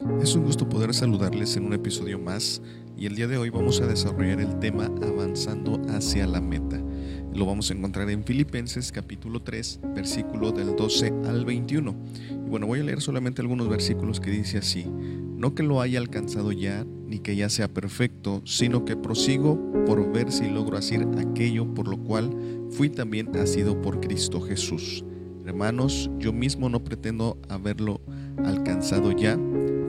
Es un gusto poder saludarles en un episodio más y el día de hoy vamos a desarrollar el tema avanzando hacia la meta. Lo vamos a encontrar en Filipenses capítulo 3, versículo del 12 al 21. Y bueno, voy a leer solamente algunos versículos que dice así, no que lo haya alcanzado ya, ni que ya sea perfecto, sino que prosigo por ver si logro hacer aquello por lo cual fui también asido por Cristo Jesús. Hermanos, yo mismo no pretendo haberlo alcanzado ya,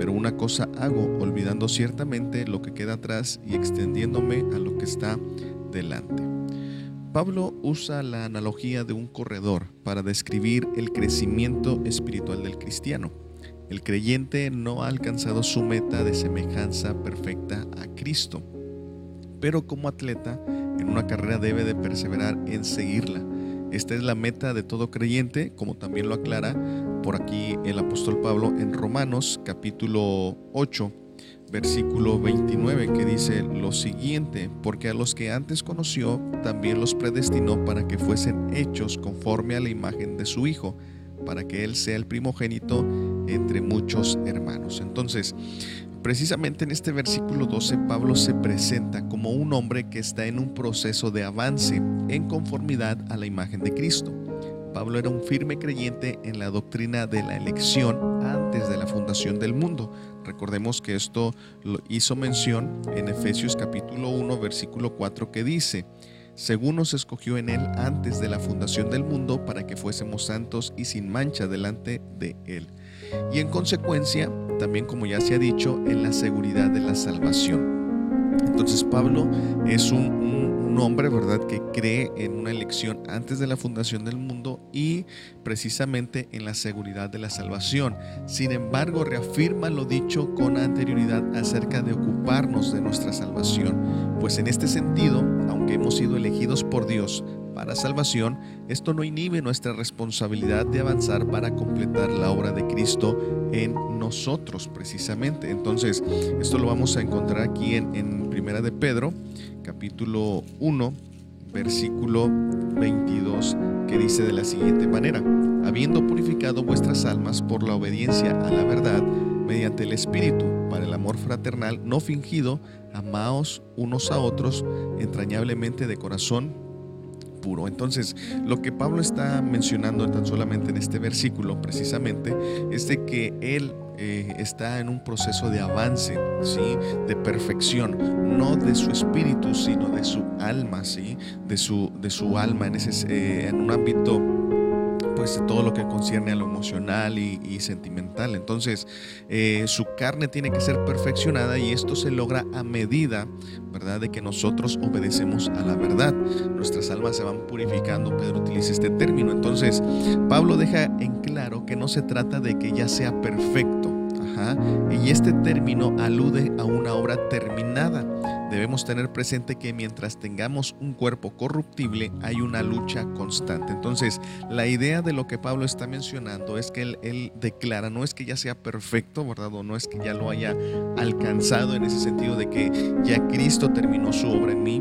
pero una cosa hago, olvidando ciertamente lo que queda atrás y extendiéndome a lo que está delante. Pablo usa la analogía de un corredor para describir el crecimiento espiritual del cristiano. El creyente no ha alcanzado su meta de semejanza perfecta a Cristo, pero como atleta en una carrera debe de perseverar en seguirla esta es la meta de todo creyente, como también lo aclara por aquí el apóstol Pablo en Romanos capítulo 8, versículo 29, que dice lo siguiente, porque a los que antes conoció, también los predestinó para que fuesen hechos conforme a la imagen de su Hijo, para que Él sea el primogénito entre muchos hermanos. Entonces, Precisamente en este versículo 12 Pablo se presenta como un hombre que está en un proceso de avance en conformidad a la imagen de Cristo. Pablo era un firme creyente en la doctrina de la elección antes de la fundación del mundo. Recordemos que esto lo hizo mención en Efesios capítulo 1 versículo 4 que dice, según nos escogió en él antes de la fundación del mundo para que fuésemos santos y sin mancha delante de él. Y en consecuencia, también como ya se ha dicho, en la seguridad de la salvación. Entonces Pablo es un, hombre, ¿verdad?, que cree en una elección antes de la fundación del mundo y precisamente en la seguridad de la salvación. Sin embargo, reafirma lo dicho con anterioridad acerca de ocuparnos de nuestra salvación. Pues en este sentido, aunque hemos sido elegidos por Dios para salvación, esto no inhibe nuestra responsabilidad de avanzar para completar la obra de Cristo en nosotros precisamente. Entonces, esto lo vamos a encontrar aquí en, en Primera de Pedro, capítulo 1, versículo 22, que dice de la siguiente manera, habiendo purificado vuestras almas por la obediencia a la verdad, mediante el Espíritu, para el amor fraternal no fingido, amaos unos a otros entrañablemente de corazón puro. Entonces, lo que Pablo está mencionando tan solamente en este versículo, precisamente, es de que él eh, está en un proceso de avance, ¿sí? de perfección, no de su espíritu, sino de su alma, ¿sí? de, su, de su alma en, ese, eh, en un ámbito pues todo lo que concierne a lo emocional y, sentimental. Entonces, eh, su carne tiene que ser perfeccionada y esto se logra a medida, ¿verdad?, de que nosotros obedecemos a la verdad. Nuestras almas se van purificando, Pedro utiliza este término. Entonces, Pablo deja en claro que no se trata de que ya sea perfecto. Y este término alude a una obra terminada debemos tener presente que mientras tengamos un cuerpo corruptible hay una lucha constante. Entonces, la idea de lo que Pablo está mencionando es que él, declara, no es que ya sea perfecto, ¿verdad? O no es que ya lo haya alcanzado en ese sentido de que ya Cristo terminó su obra en mí,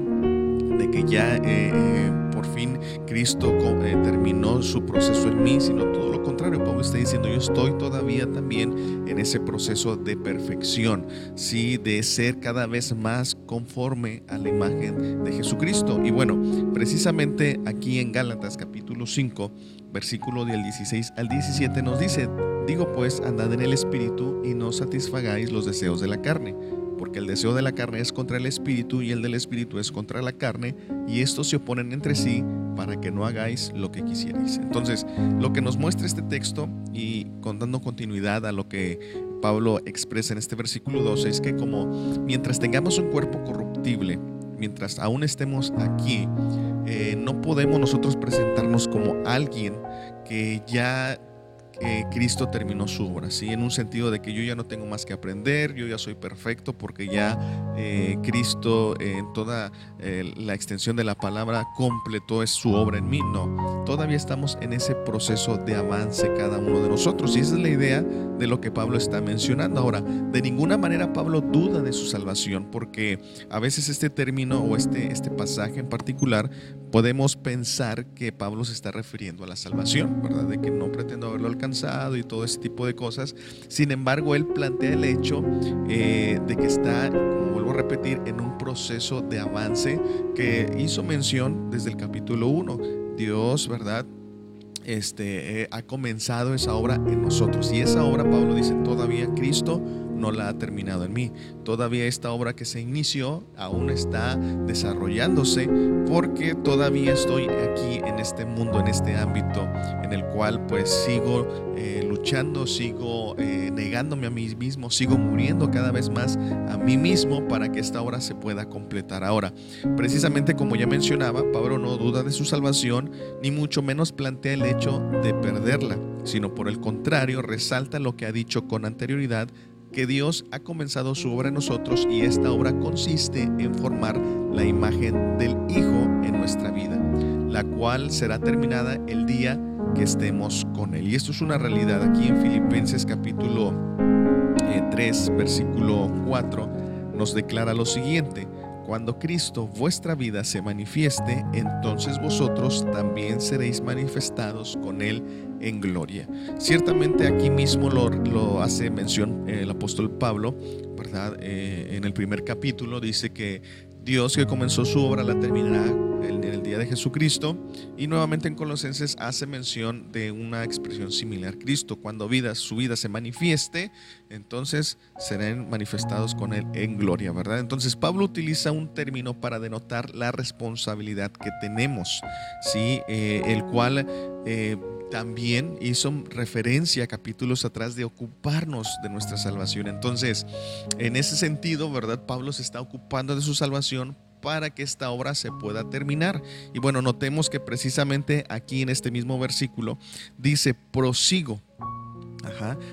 de que ya... Eh, por fin Cristo eh, terminó su proceso en mí, sino todo lo contrario. Pablo está diciendo, yo estoy todavía también en ese proceso de perfección, ¿sí? de ser cada vez más conforme a la imagen de Jesucristo. Y bueno, precisamente aquí en Gálatas capítulo 5, versículo del 16 al 17 nos dice, digo pues, andad en el Espíritu y no satisfagáis los deseos de la carne porque el deseo de la carne es contra el espíritu y el del espíritu es contra la carne, y estos se oponen entre sí para que no hagáis lo que quisierais. Entonces, lo que nos muestra este texto, y con dando continuidad a lo que Pablo expresa en este versículo 12, es que como mientras tengamos un cuerpo corruptible, mientras aún estemos aquí, eh, no podemos nosotros presentarnos como alguien que ya Cristo terminó su obra, ¿sí? En un sentido de que yo ya no tengo más que aprender, yo ya soy perfecto porque ya eh, Cristo en toda eh, la extensión de la palabra completó su obra en mí. No, todavía estamos en ese proceso de avance cada uno de nosotros y esa es la idea de lo que Pablo está mencionando. Ahora, de ninguna manera Pablo duda de su salvación porque a veces este término o este, este pasaje en particular podemos pensar que Pablo se está refiriendo a la salvación, ¿verdad? De que no pretendo haberlo alcanzado y todo ese tipo de cosas. Sin embargo, él plantea el hecho eh, de que está, como vuelvo a repetir, en un proceso de avance que hizo mención desde el capítulo 1. Dios, ¿verdad? Este, eh, ha comenzado esa obra en nosotros. Y esa obra, Pablo dice, todavía Cristo no la ha terminado en mí. Todavía esta obra que se inició aún está desarrollándose porque todavía estoy aquí en este mundo, en este ámbito en el cual pues sigo eh, luchando, sigo eh, negándome a mí mismo, sigo muriendo cada vez más a mí mismo para que esta obra se pueda completar. Ahora, precisamente como ya mencionaba, Pablo no duda de su salvación, ni mucho menos plantea el hecho de perderla, sino por el contrario resalta lo que ha dicho con anterioridad que Dios ha comenzado su obra en nosotros y esta obra consiste en formar la imagen del Hijo en nuestra vida, la cual será terminada el día que estemos con Él. Y esto es una realidad. Aquí en Filipenses capítulo 3, eh, versículo 4, nos declara lo siguiente. Cuando Cristo vuestra vida se manifieste, entonces vosotros también seréis manifestados con Él en gloria. Ciertamente aquí mismo lo, hace mención el apóstol Pablo, ¿verdad? Eh, en el primer capítulo dice que Dios que comenzó su obra la terminará en el día de Jesucristo. Y nuevamente en Colosenses hace mención de una expresión similar. Cristo, cuando vida, su vida se manifieste, entonces serán manifestados con él en gloria, ¿verdad? Entonces Pablo utiliza un término para denotar la responsabilidad que tenemos, ¿sí? Eh, el cual... Eh, también hizo referencia capítulos atrás de ocuparnos de nuestra salvación. Entonces, en ese sentido, ¿verdad? Pablo se está ocupando de su salvación para que esta obra se pueda terminar. Y bueno, notemos que precisamente aquí en este mismo versículo dice, prosigo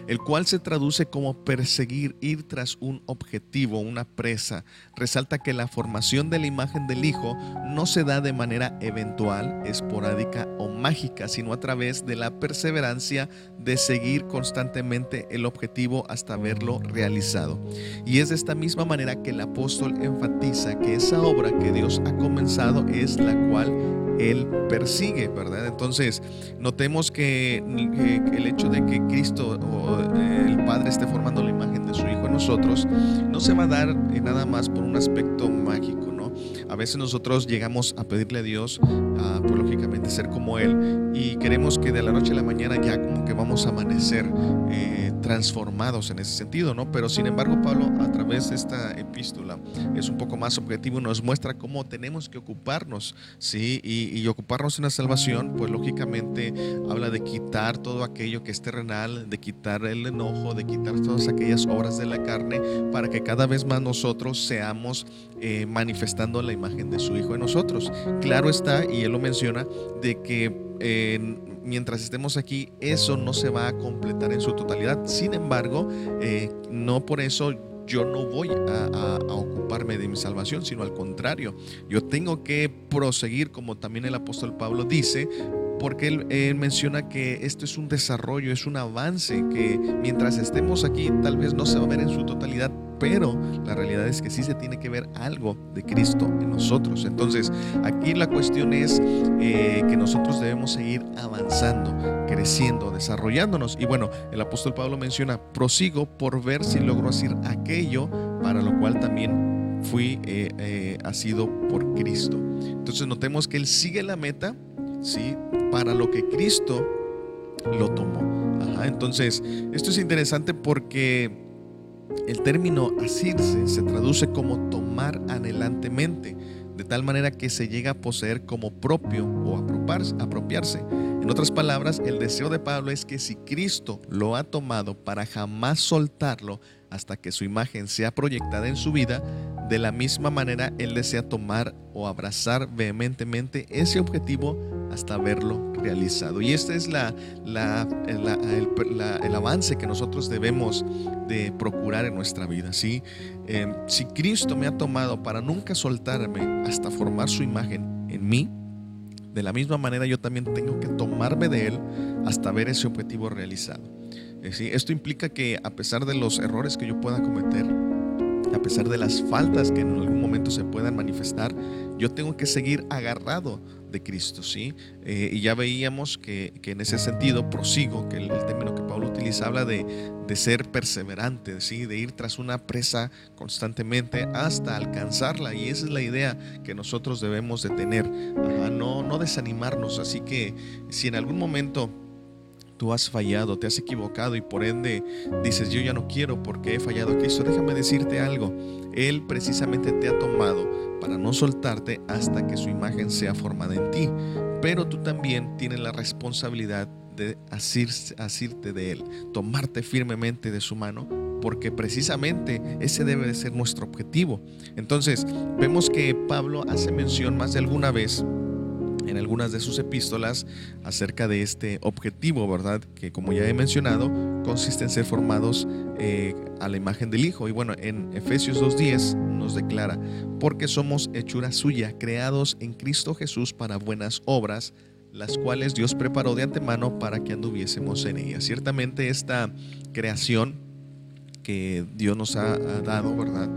el cual se traduce como perseguir, ir tras un objetivo, una presa. Resalta que la formación de la imagen del Hijo no se da de manera eventual, esporádica o mágica, sino a través de la perseverancia de seguir constantemente el objetivo hasta verlo realizado. Y es de esta misma manera que el apóstol enfatiza que esa obra que Dios ha comenzado es la cual él persigue, ¿verdad? Entonces, notemos que, el hecho de que Cristo o eh, el Padre esté formando la imagen de su Hijo en nosotros, no se va a dar nada más por un aspecto mágico. A veces nosotros llegamos a pedirle a Dios, pues lógicamente ser como Él, y queremos que de la noche a la mañana ya como que vamos a amanecer eh, transformados en ese sentido, ¿no? Pero sin embargo, Pablo, a través de esta epístola, es un poco más objetivo, nos muestra cómo tenemos que ocuparnos, ¿sí? Y ocuparnos en la salvación, pues lógicamente habla de quitar todo aquello que es terrenal, de quitar el enojo, de quitar todas aquellas obras de la carne, para que cada vez más nosotros seamos eh, manifestando la imagen de su Hijo en nosotros. Claro está, y él lo menciona, de que mientras estemos aquí, eso no se va a completar en su totalidad. Sin embargo, eh, no por eso yo no voy a, ocuparme de mi salvación, sino al contrario, yo tengo que proseguir, como también el apóstol Pablo dice, porque él, menciona que esto es un desarrollo, es un avance, que mientras estemos aquí tal vez no se va a ver en su totalidad, pero la realidad es que sí se tiene que ver algo de Cristo en nosotros. Entonces, aquí la cuestión es eh, que nosotros debemos seguir avanzando, creciendo, desarrollándonos. Y bueno, el apóstol Pablo menciona, prosigo por ver si logro hacer aquello para lo cual también fui eh, eh, asido por Cristo. Entonces, notemos que él sigue la meta, ¿sí? Para lo que Cristo lo tomó. entonces, esto es interesante porque el término asirse se traduce como tomar anhelantemente, de tal manera que se llega a poseer como propio o apropiarse. En otras palabras, el deseo de Pablo es que si Cristo lo ha tomado para jamás soltarlo hasta que su imagen sea proyectada en su vida, de la misma manera Él desea tomar o abrazar vehementemente ese objetivo hasta verlo realizado. Y este es la, el, avance que nosotros debemos de procurar en nuestra vida. Em, si Cristo me ha tomado para nunca soltarme hasta formar su imagen en mí, de la misma manera yo también tengo que tomarme de Él hasta ver ese objetivo realizado. ¿sí? Esto implica que a pesar de los errores que yo pueda cometer, a pesar de las faltas que en algún momento se puedan manifestar, yo tengo que seguir agarrado de Cristo, ¿sí? Eh, y ya veíamos que, en ese sentido, prosigo, que el, término que Pablo utiliza habla de, ser perseverante, ¿sí? De ir tras una presa constantemente hasta alcanzarla. Y esa es la idea que nosotros debemos de tener, no, no desanimarnos. Así que si en algún momento tú has fallado, te has equivocado y por ende dices, yo ya no quiero porque he fallado a Cristo, déjame decirte algo. Él precisamente te ha tomado para no soltarte hasta que su imagen sea formada en ti. Pero tú también tienes la responsabilidad de asirte de Él, tomarte firmemente de su mano, porque precisamente ese debe de ser nuestro objetivo. Entonces, vemos que Pablo hace mención más de alguna vez en algunas de sus epístolas acerca de este objetivo, ¿verdad? Que como ya he mencionado, consiste en ser formados eh, a la imagen del Hijo. Y bueno, en Efesios 2.10 nos declara, porque somos hechura suya, creados en Cristo Jesús para buenas obras, las cuales Dios preparó de antemano para que anduviésemos en ellas. Ciertamente esta creación que Dios nos ha, dado, ¿verdad?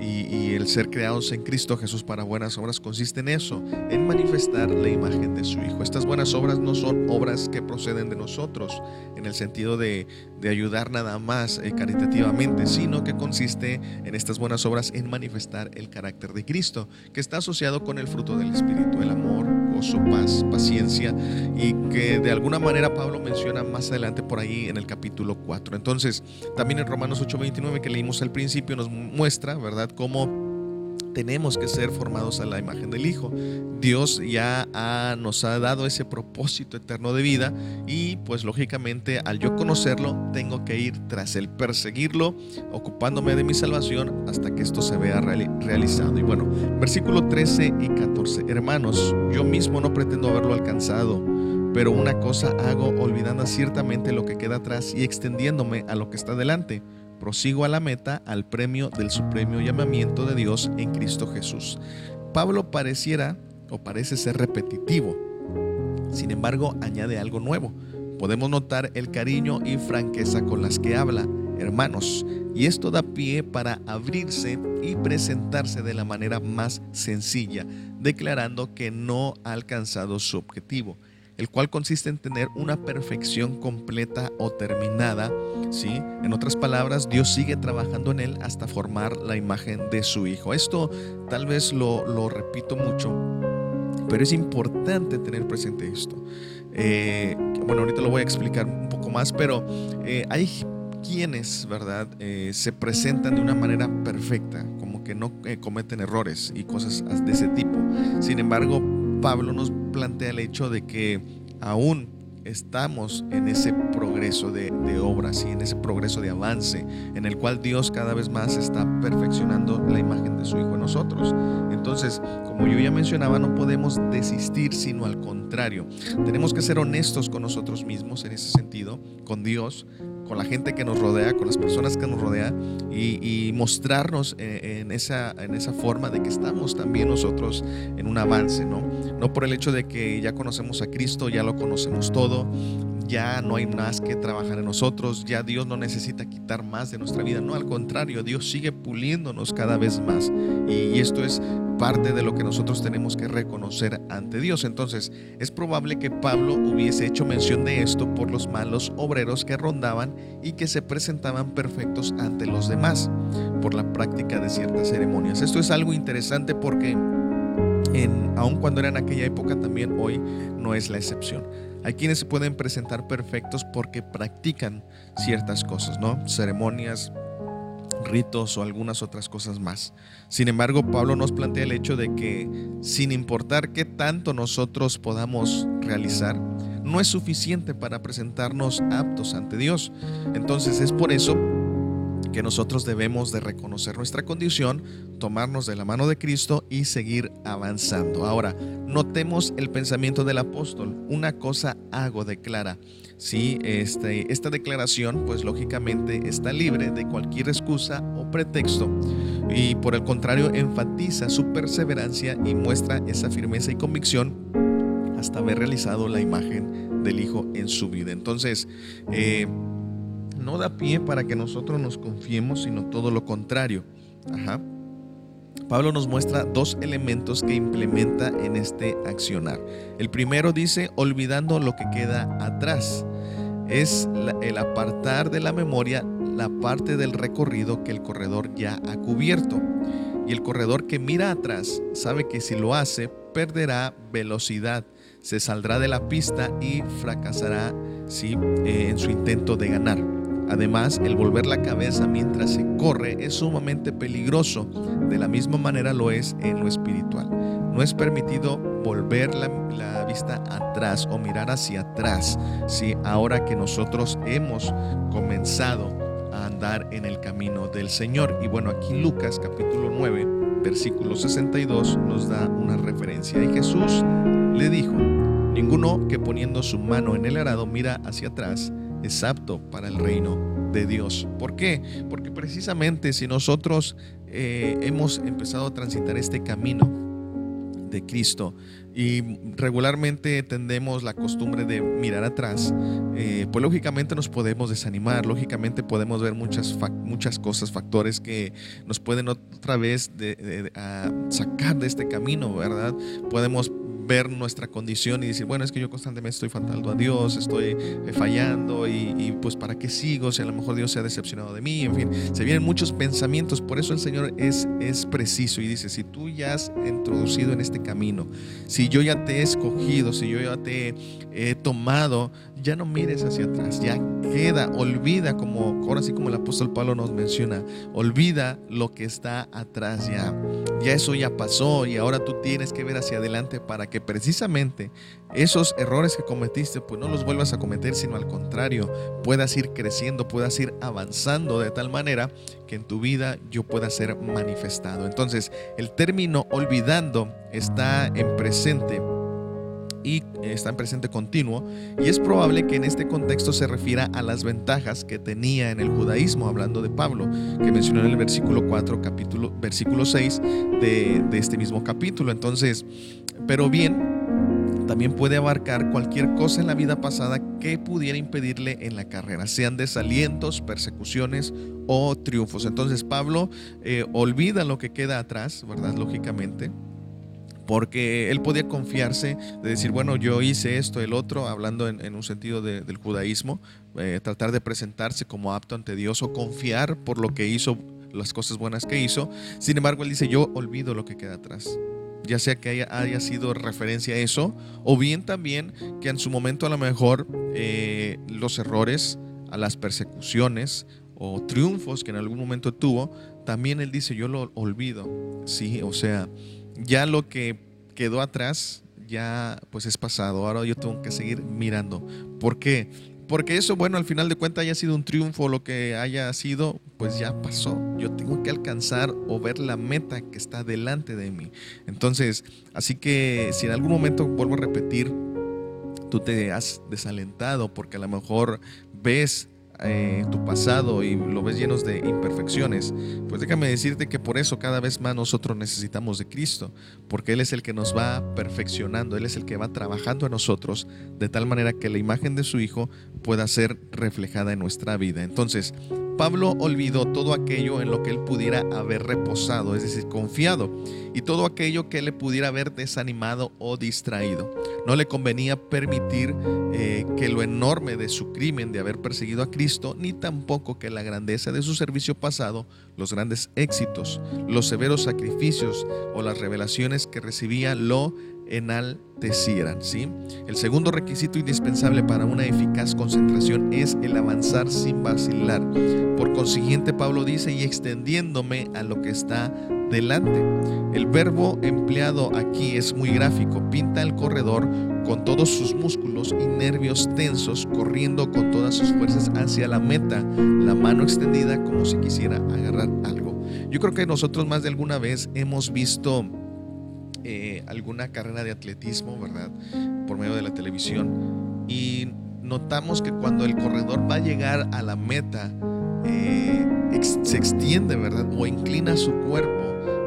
Y, el ser creados en Cristo Jesús para buenas obras consiste en eso, en manifestar la imagen de su Hijo. Estas buenas obras no son obras que proceden de nosotros, en el sentido de, ayudar nada más eh, caritativamente, sino que consiste en estas buenas obras en manifestar el carácter de Cristo, que está asociado con el fruto del Espíritu, el amor, gozo, paz, paciencia, y que de alguna manera Pablo menciona más adelante por ahí en el capítulo 4. Entonces, también en Romanos 8, 29 que leímos al principio nos muestra, ¿verdad?, cómo tenemos que ser formados a la imagen del Hijo. Dios ya nos ha dado ese propósito eterno de vida y pues lógicamente al yo conocerlo tengo que ir tras él, perseguirlo, ocupándome de mi salvación hasta que esto se vea realizado. Y bueno, versículo 13 y 14. Hermanos, yo mismo no pretendo haberlo alcanzado. Pero una cosa hago olvidando ciertamente lo que queda atrás y extendiéndome a lo que está delante prosigo a la meta, al premio del supremo llamamiento de Dios en Cristo Jesús. Pablo pareciera o parece ser repetitivo, sin embargo añade algo nuevo. Podemos notar el cariño y franqueza con las que habla, hermanos, y esto da pie para abrirse y presentarse de la manera más sencilla, declarando que no ha alcanzado su objetivo el cual consiste en tener una perfección completa o terminada. ¿sí? En otras palabras, Dios sigue trabajando en él hasta formar la imagen de su Hijo. Esto tal vez lo, repito mucho, pero es importante tener presente esto. Eh, bueno, ahorita lo voy a explicar un poco más, pero eh, hay quienes, ¿verdad?, eh, se presentan de una manera perfecta, como que no cometen errores y cosas de ese tipo. Sin embargo, Pablo nos plantea el hecho de que aún estamos en ese progreso de, obras y en ese progreso de avance en el cual Dios cada vez más está perfeccionando la imagen de su Hijo en nosotros. Entonces, como yo ya mencionaba, no podemos desistir, sino al contrario. Tenemos que ser honestos con nosotros mismos en ese sentido, con Dios, con la gente que nos rodea, con las personas que nos rodean y, mostrarnos en, esa, en esa forma de que estamos también nosotros en un avance, ¿no? No por el hecho de que ya conocemos a Cristo, ya lo conocemos todo, ya no hay más que trabajar en nosotros, ya Dios no necesita quitar más de nuestra vida, no, al contrario, Dios sigue puliéndonos cada vez más y esto es parte de lo que nosotros tenemos que reconocer ante Dios. Entonces, es probable que Pablo hubiese hecho mención de esto por los malos obreros que rondaban y que se presentaban perfectos ante los demás por la práctica de ciertas ceremonias. Esto es algo interesante porque aun cuando era en aquella época, también hoy no es la excepción. Hay quienes se pueden presentar perfectos porque practican ciertas cosas, ¿no? Ceremonias, ritos o algunas otras cosas más. Sin embargo, Pablo nos plantea el hecho de que sin importar qué tanto nosotros podamos realizar, no es suficiente para presentarnos aptos ante Dios. Entonces es por eso que nosotros debemos de reconocer nuestra condición, tomarnos de la mano de Cristo y seguir avanzando. Ahora, notemos el pensamiento del apóstol. Una cosa hago, declara. Sí, este, esta declaración, pues lógicamente está libre de cualquier excusa o pretexto y por el contrario enfatiza su perseverancia y muestra esa firmeza y convicción hasta haber realizado la imagen del Hijo en su vida. Entonces, eh, no da pie para que nosotros nos confiemos, sino todo lo contrario. Pablo nos muestra dos elementos que implementa en este accionar. El primero dice, olvidando lo que queda atrás. Es el apartar de la memoria la parte del recorrido que el corredor ya ha cubierto. Y el corredor que mira atrás sabe que si lo hace, perderá velocidad, se saldrá de la pista y fracasará ¿sí? Eh, en su intento de ganar. Además, el volver la cabeza mientras se corre es sumamente peligroso. De la misma manera lo es en lo espiritual. No es permitido volver la, vista atrás o mirar hacia atrás. Si ahora que nosotros hemos comenzado a andar en el camino del Señor. Y bueno, aquí Lucas capítulo 9, versículo 62 nos da una referencia. Y Jesús le dijo, ninguno que poniendo su mano en el arado mira hacia atrás es apto para el reino de Dios. ¿Por qué? Porque precisamente si nosotros eh, hemos empezado a transitar este camino de Cristo y regularmente tendemos la costumbre de mirar atrás, eh, pues lógicamente nos podemos desanimar, lógicamente podemos ver muchas, muchas cosas, factores que nos pueden otra vez sacar de este camino, ¿verdad? Podemos ver nuestra condición y decir, bueno, es que yo constantemente estoy faltando a Dios, estoy eh, fallando y, pues para qué sigo si a lo mejor Dios se ha decepcionado de mí, en fin, se vienen muchos pensamientos, por eso el Señor es, es preciso y dice, si tú ya has introducido en este camino, si yo ya te he escogido, si yo ya te he tomado, ya no mires hacia atrás, ya queda, olvida como, ahora sí como el apóstol Pablo nos menciona, olvida lo que está atrás ya, ya eso ya pasó y ahora tú tienes que ver hacia adelante para que precisamente esos errores que cometiste, pues no los vuelvas a cometer, sino al contrario, puedas ir creciendo, puedas ir avanzando de tal manera que en tu vida yo pueda ser manifestado. Entonces, el término olvidando está en presente y está en presente continuo y es probable que en este contexto se refiera a las ventajas que tenía en el judaísmo, hablando de Pablo, que mencionó en el versículo 4, capítulo, versículo 6 de, de este mismo capítulo. Entonces, pero bien, también puede abarcar cualquier cosa en la vida pasada que pudiera impedirle en la carrera, sean desalientos, persecuciones o triunfos. Entonces Pablo eh, olvida lo que queda atrás, ¿verdad? Lógicamente, porque él podía confiarse de decir, bueno, yo hice esto, el otro, hablando en, un sentido del judaísmo, eh, tratar de presentarse como apto ante Dios o confiar por lo que hizo, las cosas buenas que hizo. Sin embargo, él dice, yo olvido lo que queda atrás ya sea que haya, sido referencia a eso, o bien también que en su momento a lo mejor eh, los errores, a las persecuciones o triunfos que en algún momento tuvo, también él dice, yo lo olvido, sí, o sea, ya lo que quedó atrás ya pues es pasado, ahora yo tengo que seguir mirando. ¿Por qué? Porque eso, bueno, al final de cuentas haya sido un triunfo, lo que haya sido, pues ya pasó. Yo tengo que alcanzar o ver la meta que está delante de mí. Entonces, así que si en algún momento, vuelvo a repetir, tú te has desalentado porque a lo mejor ves eh, tu pasado y lo ves llenos de imperfecciones, pues déjame decirte que por eso cada vez más nosotros necesitamos de Cristo, porque Él es el que nos va perfeccionando, Él es el que va trabajando a nosotros de tal manera que la imagen de su Hijo pueda ser reflejada en nuestra vida. Entonces, Pablo olvidó todo aquello en lo que él pudiera haber reposado, es decir, confiado, y todo aquello que le pudiera haber desanimado o distraído. No le convenía permitir eh, que lo enorme de su crimen de haber perseguido a Cristo, ni tampoco que la grandeza de su servicio pasado, los grandes éxitos, los severos sacrificios o las revelaciones que recibía lo enaltecieran. ¿sí? El segundo requisito indispensable para una eficaz concentración es el avanzar sin vacilar. Por consiguiente, Pablo dice, y extendiéndome a lo que está delante. El verbo empleado aquí es muy gráfico, pinta el corredor con todos sus músculos y nervios tensos, corriendo con todas sus fuerzas hacia la meta, la mano extendida como si quisiera agarrar algo. Yo creo que nosotros más de alguna vez hemos visto eh, alguna carrera de atletismo, ¿verdad? Por medio de la televisión. Y notamos que cuando el corredor va a llegar a la meta, eh, se extiende, ¿verdad? O inclina su cuerpo,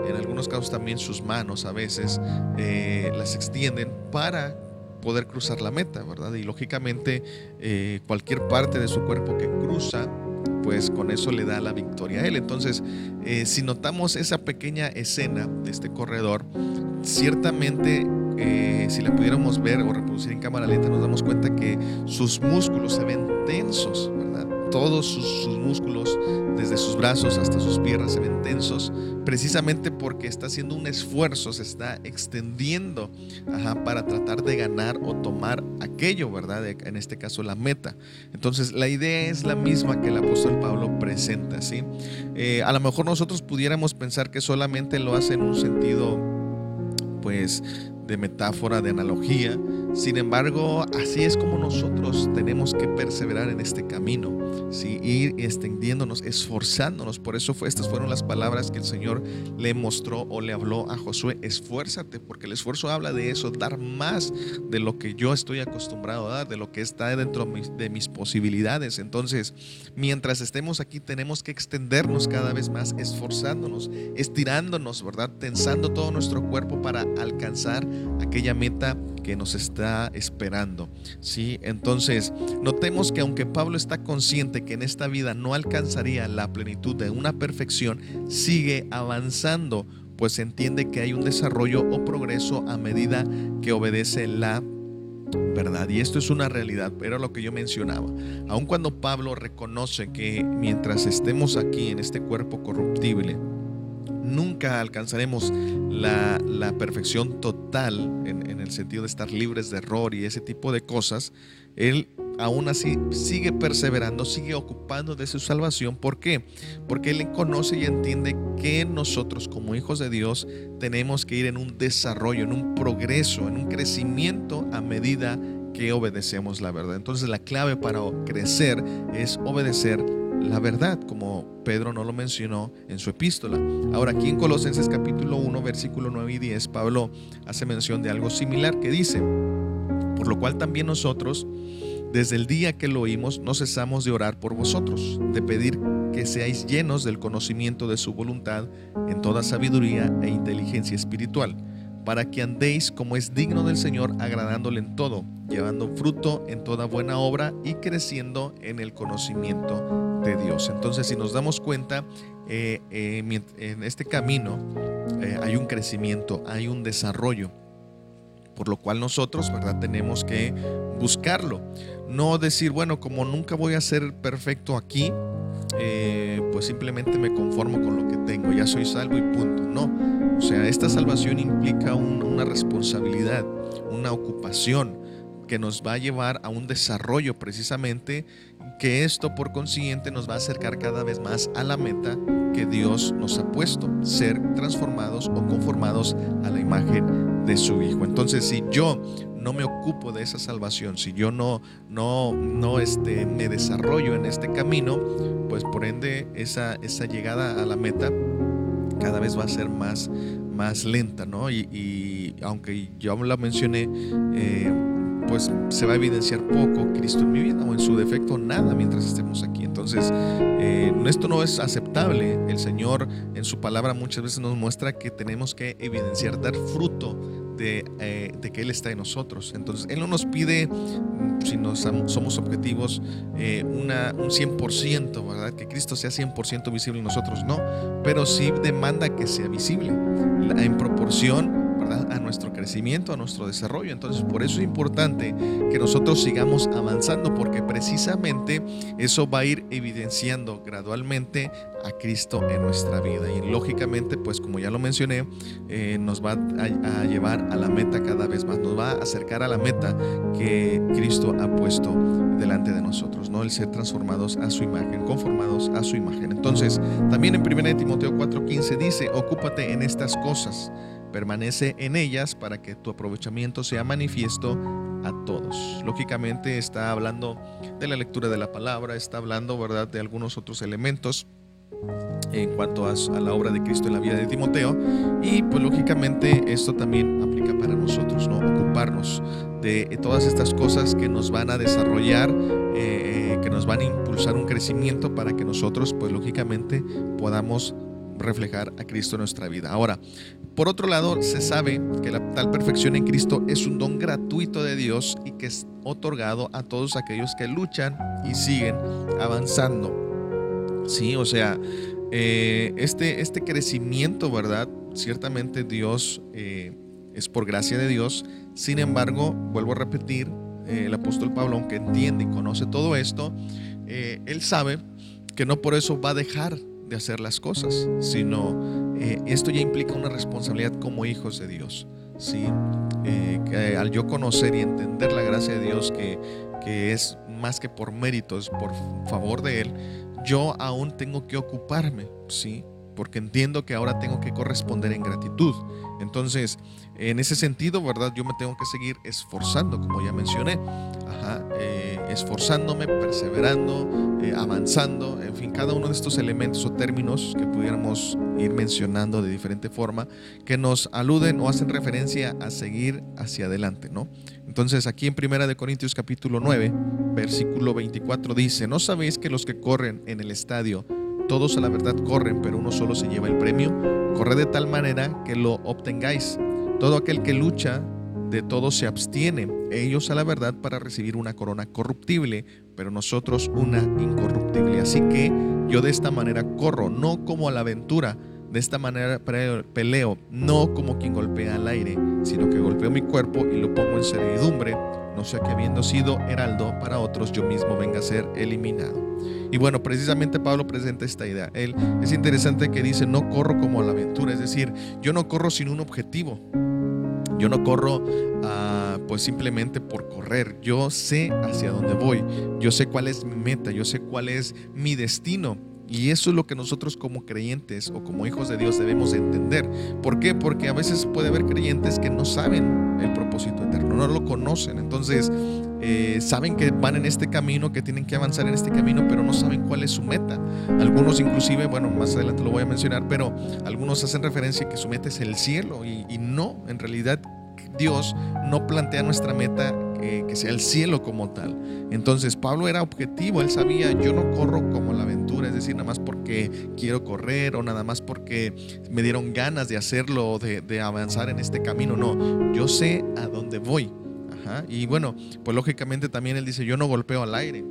en algunos casos también sus manos a veces, eh, las extienden para poder cruzar la meta, ¿verdad? Y lógicamente cualquier parte de su cuerpo que cruza, pues con eso le da la victoria a él. Entonces, eh, si notamos esa pequeña escena de este corredor, ciertamente eh, si la pudiéramos ver o reproducir en cámara lenta, nos damos cuenta que sus músculos se ven tensos, ¿verdad? Todos sus, músculos, desde sus brazos hasta sus piernas, se ven tensos, precisamente porque está haciendo un esfuerzo, se está extendiendo para tratar de ganar o tomar aquello, ¿verdad? En este caso, la meta. Entonces, la idea es la misma que el apóstol Pablo presenta, ¿sí? Eh, a lo mejor nosotros pudiéramos pensar que solamente lo hace en un sentido, pues, de metáfora, de analogía. Sin embargo, así es como nosotros tenemos que perseverar en este camino, ¿sí? ir extendiéndonos, esforzándonos. Por eso fue, estas fueron las palabras que el Señor le mostró o le habló a Josué. Esfuérzate, porque el esfuerzo habla de eso, dar más de lo que yo estoy acostumbrado a dar, de lo que está dentro de mis posibilidades. Entonces, mientras estemos aquí, tenemos que extendernos cada vez más, esforzándonos, estirándonos, ¿verdad? Tensando todo nuestro cuerpo para alcanzar aquella meta que nos está esperando. ¿sí? Entonces, notemos que aunque Pablo está consciente que en esta vida no alcanzaría la plenitud de una perfección, sigue avanzando, pues entiende que hay un desarrollo o progreso a medida que obedece la verdad. Y esto es una realidad, pero lo que yo mencionaba. Aun cuando Pablo reconoce que mientras estemos aquí en este cuerpo corruptible, nunca alcanzaremos la, perfección total en, el sentido de estar libres de error y ese tipo de cosas, Él aún así sigue perseverando, sigue ocupando de su salvación. ¿Por qué? Porque Él conoce y entiende que nosotros como hijos de Dios tenemos que ir en un desarrollo, en un progreso, en un crecimiento a medida que obedecemos la verdad. Entonces la clave para crecer es obedecer la verdad, como Pedro no lo mencionó en su epístola. Ahora aquí en Colosenses capítulo 1, versículo 9 y 10, Pablo hace mención de algo similar que dice, por lo cual también nosotros, desde el día que lo oímos, no cesamos de orar por vosotros, de pedir que seáis llenos del conocimiento de su voluntad en toda sabiduría e inteligencia espiritual para que andéis como es digno del Señor, agradándole en todo, llevando fruto en toda buena obra y creciendo en el conocimiento Dios. Entonces, si nos damos cuenta, eh, eh, en este camino eh, hay un crecimiento, hay un desarrollo, por lo cual nosotros, ¿verdad? Tenemos que buscarlo. No decir, bueno, como nunca voy a ser perfecto aquí, pues simplemente me conformo con lo que tengo, ya soy salvo y punto. No o sea, esta salvación implica una responsabilidad, una ocupación que nos va a llevar a un desarrollo precisamente, que esto por consiguiente nos va a acercar cada vez más a la meta que Dios nos ha puesto, ser transformados o conformados a la imagen de su Hijo. Entonces, si yo no me ocupo de esa salvación, si yo no, no, no este, me desarrollo en este camino, pues por ende esa, esa llegada a la meta cada vez va a ser más, más lenta, ¿no? Y, aunque yo la mencioné, eh, pues se va a evidenciar poco Cristo en mi vida o en su defecto nada mientras estemos aquí. Entonces, eh, esto no es aceptable. El Señor en su palabra muchas veces nos muestra que tenemos que evidenciar, dar fruto eh, de, que Él está en nosotros. Entonces, Él no nos pide, mm, si nos somos objetivos, eh, una, un 100%, ¿verdad? Que Cristo sea 100% visible en nosotros, no, pero sí demanda que sea visible en proporción a nuestro crecimiento, a nuestro desarrollo. Entonces, por eso es importante que nosotros sigamos avanzando, porque precisamente eso va a ir evidenciando gradualmente a Cristo en nuestra vida. Y lógicamente, pues como ya lo mencioné, eh, nos va a, llevar a la meta cada vez más, nos va a acercar a la meta que Cristo ha puesto delante de nosotros, ¿no? El ser transformados a su imagen, conformados a su imagen. Entonces, también en 1 Timoteo 4:15 dice, ocúpate en estas cosas Permanece en ellas para que tu aprovechamiento sea manifiesto a todos. Lógicamente está hablando de la lectura de la palabra, está hablando, ¿verdad?, de algunos otros elementos en cuanto a, la obra de Cristo en la vida de Timoteo y pues lógicamente esto también aplica para nosotros, ¿no? Ocuparnos de todas estas cosas que nos van a desarrollar, eh, eh, que nos van a impulsar un crecimiento para que nosotros pues lógicamente podamos reflejar a Cristo en nuestra vida. Ahora, por otro lado, se sabe que la tal perfección en Cristo es un don gratuito de Dios y que es otorgado a todos aquellos que luchan y siguen avanzando Sí, o sea, eh, este, este crecimiento, ¿verdad? Ciertamente Dios eh, es por gracia de Dios. Sin embargo, vuelvo a repetir, eh, el apóstol Pablo, aunque entiende y conoce todo esto, él sabe que no por eso va a dejar de hacer las cosas, sino esto ya implica una responsabilidad como hijos de Dios. ¿sí? que al yo conocer y entender la gracia de Dios, que, que es más que por méritos, por favor de Él, yo aún tengo que ocuparme, ¿sí? Porque entiendo que ahora tengo que corresponder en gratitud. Entonces, en ese sentido, ¿verdad? Yo me tengo que seguir esforzando, como ya mencioné. Ajá, eh, esforzándome, perseverando, eh, avanzando, en fin, cada uno de estos elementos o términos que pudiéramos ir mencionando de diferente forma, que nos aluden o hacen referencia a seguir hacia adelante, ¿no? Entonces, aquí en Primera de Corintios capítulo 9, versículo 24 dice, ¿no sabéis que los que corren en el estadio, todos a la verdad corren, pero uno solo se lleva el premio? Corre de tal manera que lo obtengáis. Todo aquel que lucha, de todo se abstiene, ellos a la verdad para recibir una corona corruptible, pero nosotros una incorruptible. Así que yo de esta manera corro, no como a la aventura, de esta manera peleo, no como quien golpea al aire, sino que golpeo mi cuerpo y lo pongo en servidumbre, no sea que habiendo sido heraldo para otros, yo mismo venga a ser eliminado. Y bueno, precisamente Pablo presenta esta idea. Él es interesante que dice, no corro como a la aventura, es decir, yo no corro sin un objetivo. Yo no corro ah, pues simplemente por correr. Yo sé hacia dónde voy. Yo sé cuál es mi meta. Yo sé cuál es mi destino. Y eso es lo que nosotros como creyentes o como hijos de Dios debemos entender. ¿Por qué? Porque a veces puede haber creyentes que no saben el propósito eterno, no lo conocen. Entonces, eh, saben que van en este camino, que tienen que avanzar en este camino, pero no saben cuál es su meta. Algunos inclusive, bueno, más adelante lo voy a mencionar, pero algunos hacen referencia que su meta es el cielo y, no, en realidad Dios no plantea nuestra meta que sea el cielo como tal. Entonces Pablo era objetivo, él sabía, yo no corro como la aventura, es decir, nada más porque quiero correr o nada más porque me dieron ganas de hacerlo, de, de avanzar en este camino, no, yo sé a dónde voy. Y bueno, pues lógicamente también él dice, yo no golpeo al aire.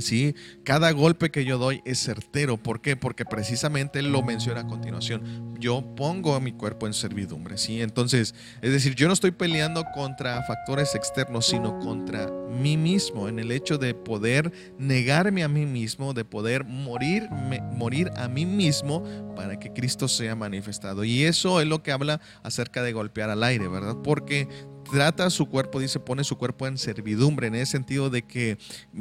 Sí, cada golpe que yo doy es certero. ¿Por qué? Porque precisamente él lo menciona a continuación. Yo pongo mi cuerpo en servidumbre. ¿sí? Entonces, es decir, yo no estoy peleando contra factores externos, sino contra mí mismo, en el hecho de poder negarme a mí mismo, de poder morir, morir a mí mismo para que Cristo sea manifestado. Y eso es lo que habla acerca de golpear al aire, ¿verdad? Porque trata su cuerpo, dice, pone su cuerpo en servidumbre, en ese sentido de que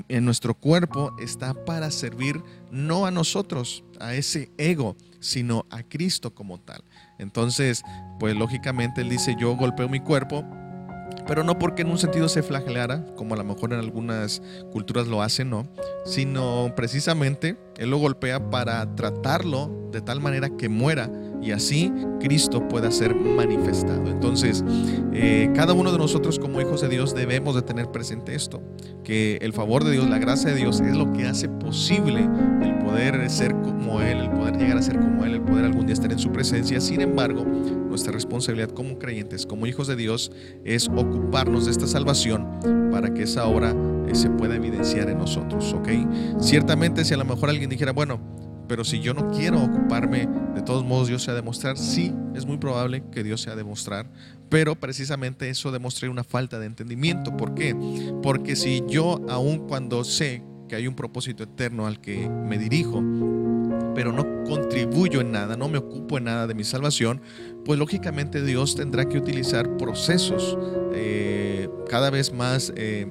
en nuestro cuerpo está para servir no a nosotros, a ese ego, sino a Cristo como tal. Entonces, pues lógicamente él dice, yo golpeo mi cuerpo pero no porque en un sentido se flagelara, como a lo mejor en algunas culturas lo hacen, no, sino precisamente Él lo golpea para tratarlo de tal manera que muera y así Cristo pueda ser manifestado. Entonces, eh, cada uno de nosotros como hijos de Dios debemos de tener presente esto, que el favor de Dios, la gracia de Dios es lo que hace posible el poder ser como Él, el poder llegar a ser como Él, el poder algún día estar en su presencia. Sin embargo, nuestra responsabilidad como creyentes, como hijos de Dios, es ocuparnos de esta salvación para que esa obra eh, se pueda evidenciar en nosotros, ¿ok? Ciertamente si a lo mejor alguien dijera, bueno, pero si yo no quiero ocuparme, de todos modos Dios se ha de mostrar. Sí, es muy probable que Dios se ha de mostrar, pero precisamente eso demuestra una falta de entendimiento. ¿Por qué? Porque si yo, aun cuando sé que hay un propósito eterno al que me dirijo, pero no contribuyo en nada, no me ocupo en nada de mi salvación, pues lógicamente Dios tendrá que utilizar procesos eh, cada vez más eh,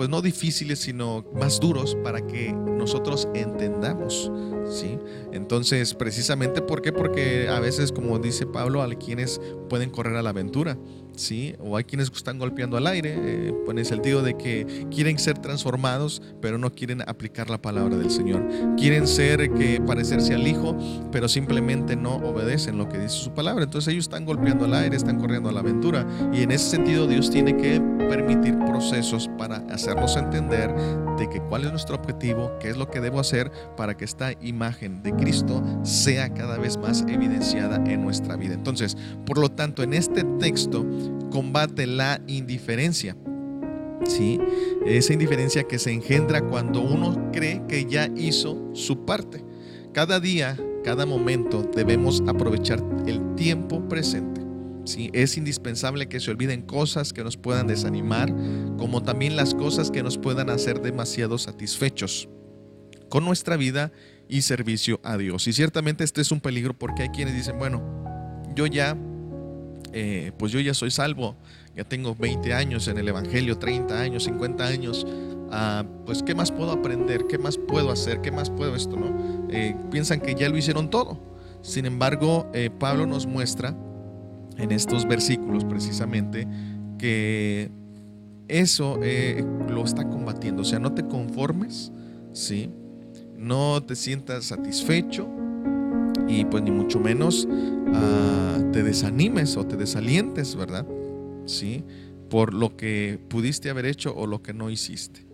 pues no difíciles, sino más duros para que nosotros entendamos, ¿sí? Entonces, precisamente, ¿por qué? Porque a veces, como dice Pablo, hay quienes pueden correr a la aventura, ¿sí? O hay quienes están golpeando al aire, eh, en el sentido de que quieren ser transformados, pero no quieren aplicar la palabra del Señor. Quieren ser, que parecerse al Hijo, pero simplemente no obedecen lo que dice su palabra. Entonces ellos están golpeando al aire, están corriendo a la aventura. Y en ese sentido Dios tiene que permitir procesos para hacernos entender de que cuál es nuestro objetivo, qué es lo que debo hacer para que esta imagen de Cristo sea cada vez más evidenciada en nuestra vida. Entonces, por lo tanto, en este texto combate la indiferencia. ¿Sí? Esa indiferencia que se engendra cuando uno cree que ya hizo su parte. Cada día, cada momento debemos aprovechar el tiempo presente. ¿sí? Es indispensable que se olviden cosas que nos puedan desanimar, como también las cosas que nos puedan hacer demasiado satisfechos con nuestra vida y servicio a Dios. Y ciertamente este es un peligro porque hay quienes dicen, bueno, yo ya, eh, pues yo ya soy salvo, ya tengo 20 años en el Evangelio, 30 años, 50 años, pues ¿qué más puedo aprender? ¿Qué más puedo hacer? ¿Qué más puedo esto? ¿no? Eh, piensan que ya lo hicieron todo. Sin embargo, eh, Pablo nos muestra en estos versículos precisamente que eso lo está combatiendo. O sea, no te conformes, ¿sí? no te sientas satisfecho y pues ni mucho menos ah, te desanimes o te desalientes, ¿verdad? Sí, por lo que pudiste haber hecho o lo que no hiciste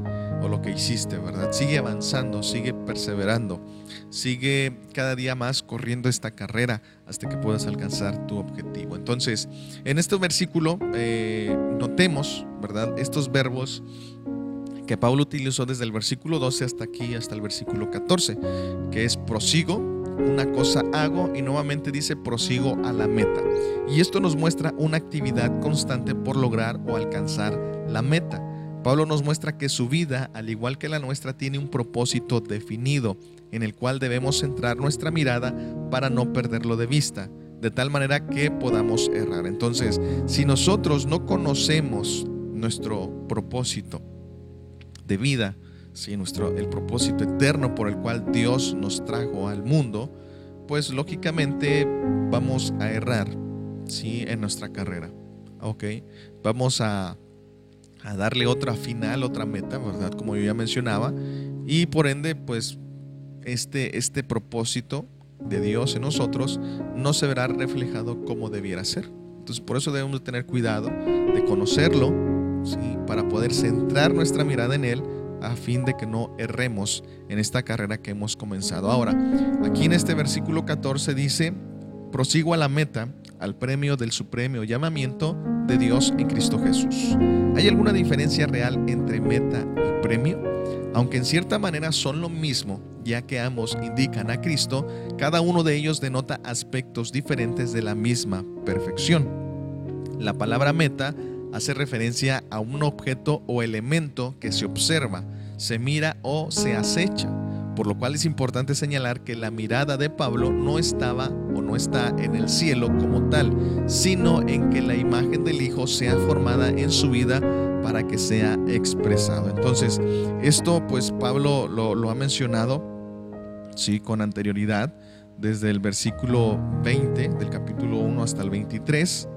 o lo que hiciste, ¿verdad? Sigue avanzando, sigue perseverando, sigue cada día más corriendo esta carrera hasta que puedas alcanzar tu objetivo. Entonces, en este versículo eh, notemos, ¿verdad? Estos verbos que Pablo utilizó desde el versículo 12 hasta aquí, hasta el versículo 14, que es prosigo, una cosa hago y nuevamente dice prosigo a la meta. Y esto nos muestra una actividad constante por lograr o alcanzar la meta. Pablo nos muestra que su vida, al igual que la nuestra, tiene un propósito definido en el cual debemos centrar nuestra mirada para no perderlo de vista, de tal manera que podamos errar. Entonces, si nosotros no conocemos nuestro propósito, de vida, ¿sí? Nuestro, el propósito eterno por el cual Dios nos trajo al mundo, pues lógicamente vamos a errar ¿sí? en nuestra carrera. ¿ok? Vamos a, a darle otra final, otra meta, ¿verdad? Como yo ya mencionaba. Y por ende, pues este, este propósito de Dios en nosotros no se verá reflejado como debiera ser. Entonces por eso debemos tener cuidado de conocerlo, para poder centrar nuestra mirada en Él a fin de que no erremos en esta carrera que hemos comenzado. Ahora, aquí en este versículo 14 dice, prosigo a la meta, al premio del supremo llamamiento de Dios en Cristo Jesús. ¿Hay alguna diferencia real entre meta y premio? Aunque en cierta manera son lo mismo, ya que ambos indican a Cristo, cada uno de ellos denota aspectos diferentes de la misma perfección. La palabra meta hace referencia a un objeto o elemento que se observa, se mira o se acecha, por lo cual es importante señalar que la mirada de Pablo no estaba o no está en el cielo como tal, sino en que la imagen del Hijo sea formada en su vida para que sea expresado. Entonces, esto pues Pablo lo, ha mencionado, sí, con anterioridad, desde el versículo 20 del capítulo 1 hasta el 23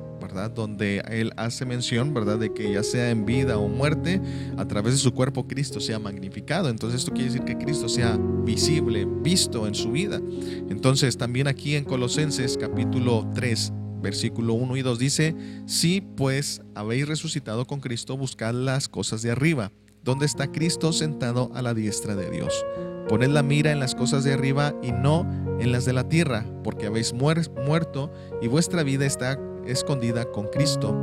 donde él hace mención, ¿verdad? De que ya sea en vida o muerte, a través de su cuerpo Cristo sea magnificado. Entonces esto quiere decir que Cristo sea visible, visto en su vida. Entonces también aquí en Colosenses capítulo 3, versículo 1 y 2 dice, si pues habéis resucitado con Cristo, buscad las cosas de arriba, donde está Cristo sentado a la diestra de Dios. Poned la mira en las cosas de arriba y no en las de la tierra, porque habéis muerto y vuestra vida está escondida con Cristo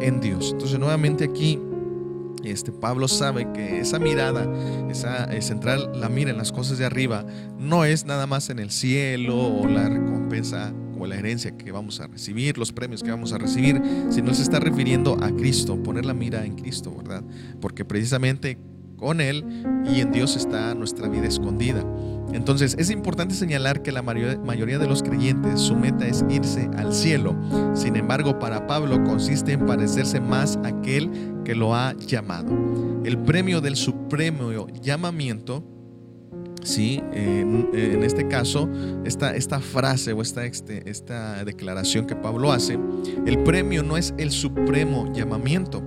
en Dios. Entonces nuevamente aquí este Pablo sabe que esa mirada, esa central la mira en las cosas de arriba, no es nada más en el cielo o la recompensa o la herencia que vamos a recibir, los premios que vamos a recibir, sino se está refiriendo a Cristo, poner la mira en Cristo, ¿verdad? Porque precisamente con Él y en Dios está nuestra vida escondida. Entonces es importante señalar que la mayoría de los creyentes su meta es irse al cielo. Sin embargo, para Pablo consiste en parecerse más a aquel que lo ha llamado. El premio del supremo llamamiento Sí, en, este caso, esta, esta frase o esta, este, esta declaración que Pablo hace, el premio no es el supremo llamamiento,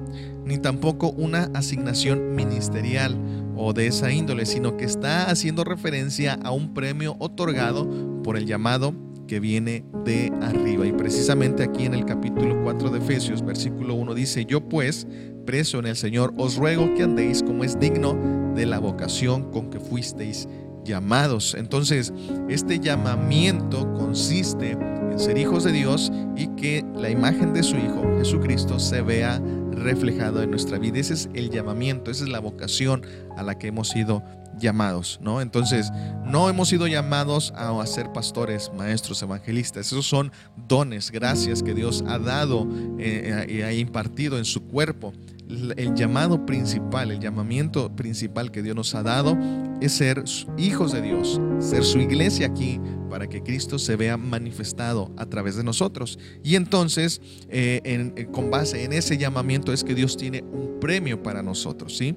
ni tampoco una asignación ministerial o de esa índole, sino que está haciendo referencia a un premio otorgado por el llamado que viene de arriba. Y precisamente aquí en el capítulo 4 de Efesios, versículo 1 dice, yo pues, preso en el Señor, os ruego que andéis como es digno de la vocación con que fuisteis llamados. Entonces, este llamamiento consiste en ser hijos de Dios y que la imagen de su Hijo Jesucristo se vea reflejado en nuestra vida. Ese es el llamamiento, esa es la vocación a la que hemos sido llamados, ¿no? Entonces, no hemos sido llamados a, ser pastores, maestros, evangelistas. Esos son dones, gracias que Dios ha dado eh, y ha impartido en su cuerpo. El llamado principal, el llamamiento principal que Dios nos ha dado es ser hijos de Dios, ser su iglesia aquí para que Cristo se vea manifestado a través de nosotros. Y entonces, eh, con base en ese llamamiento es que Dios tiene un premio para nosotros, ¿sí?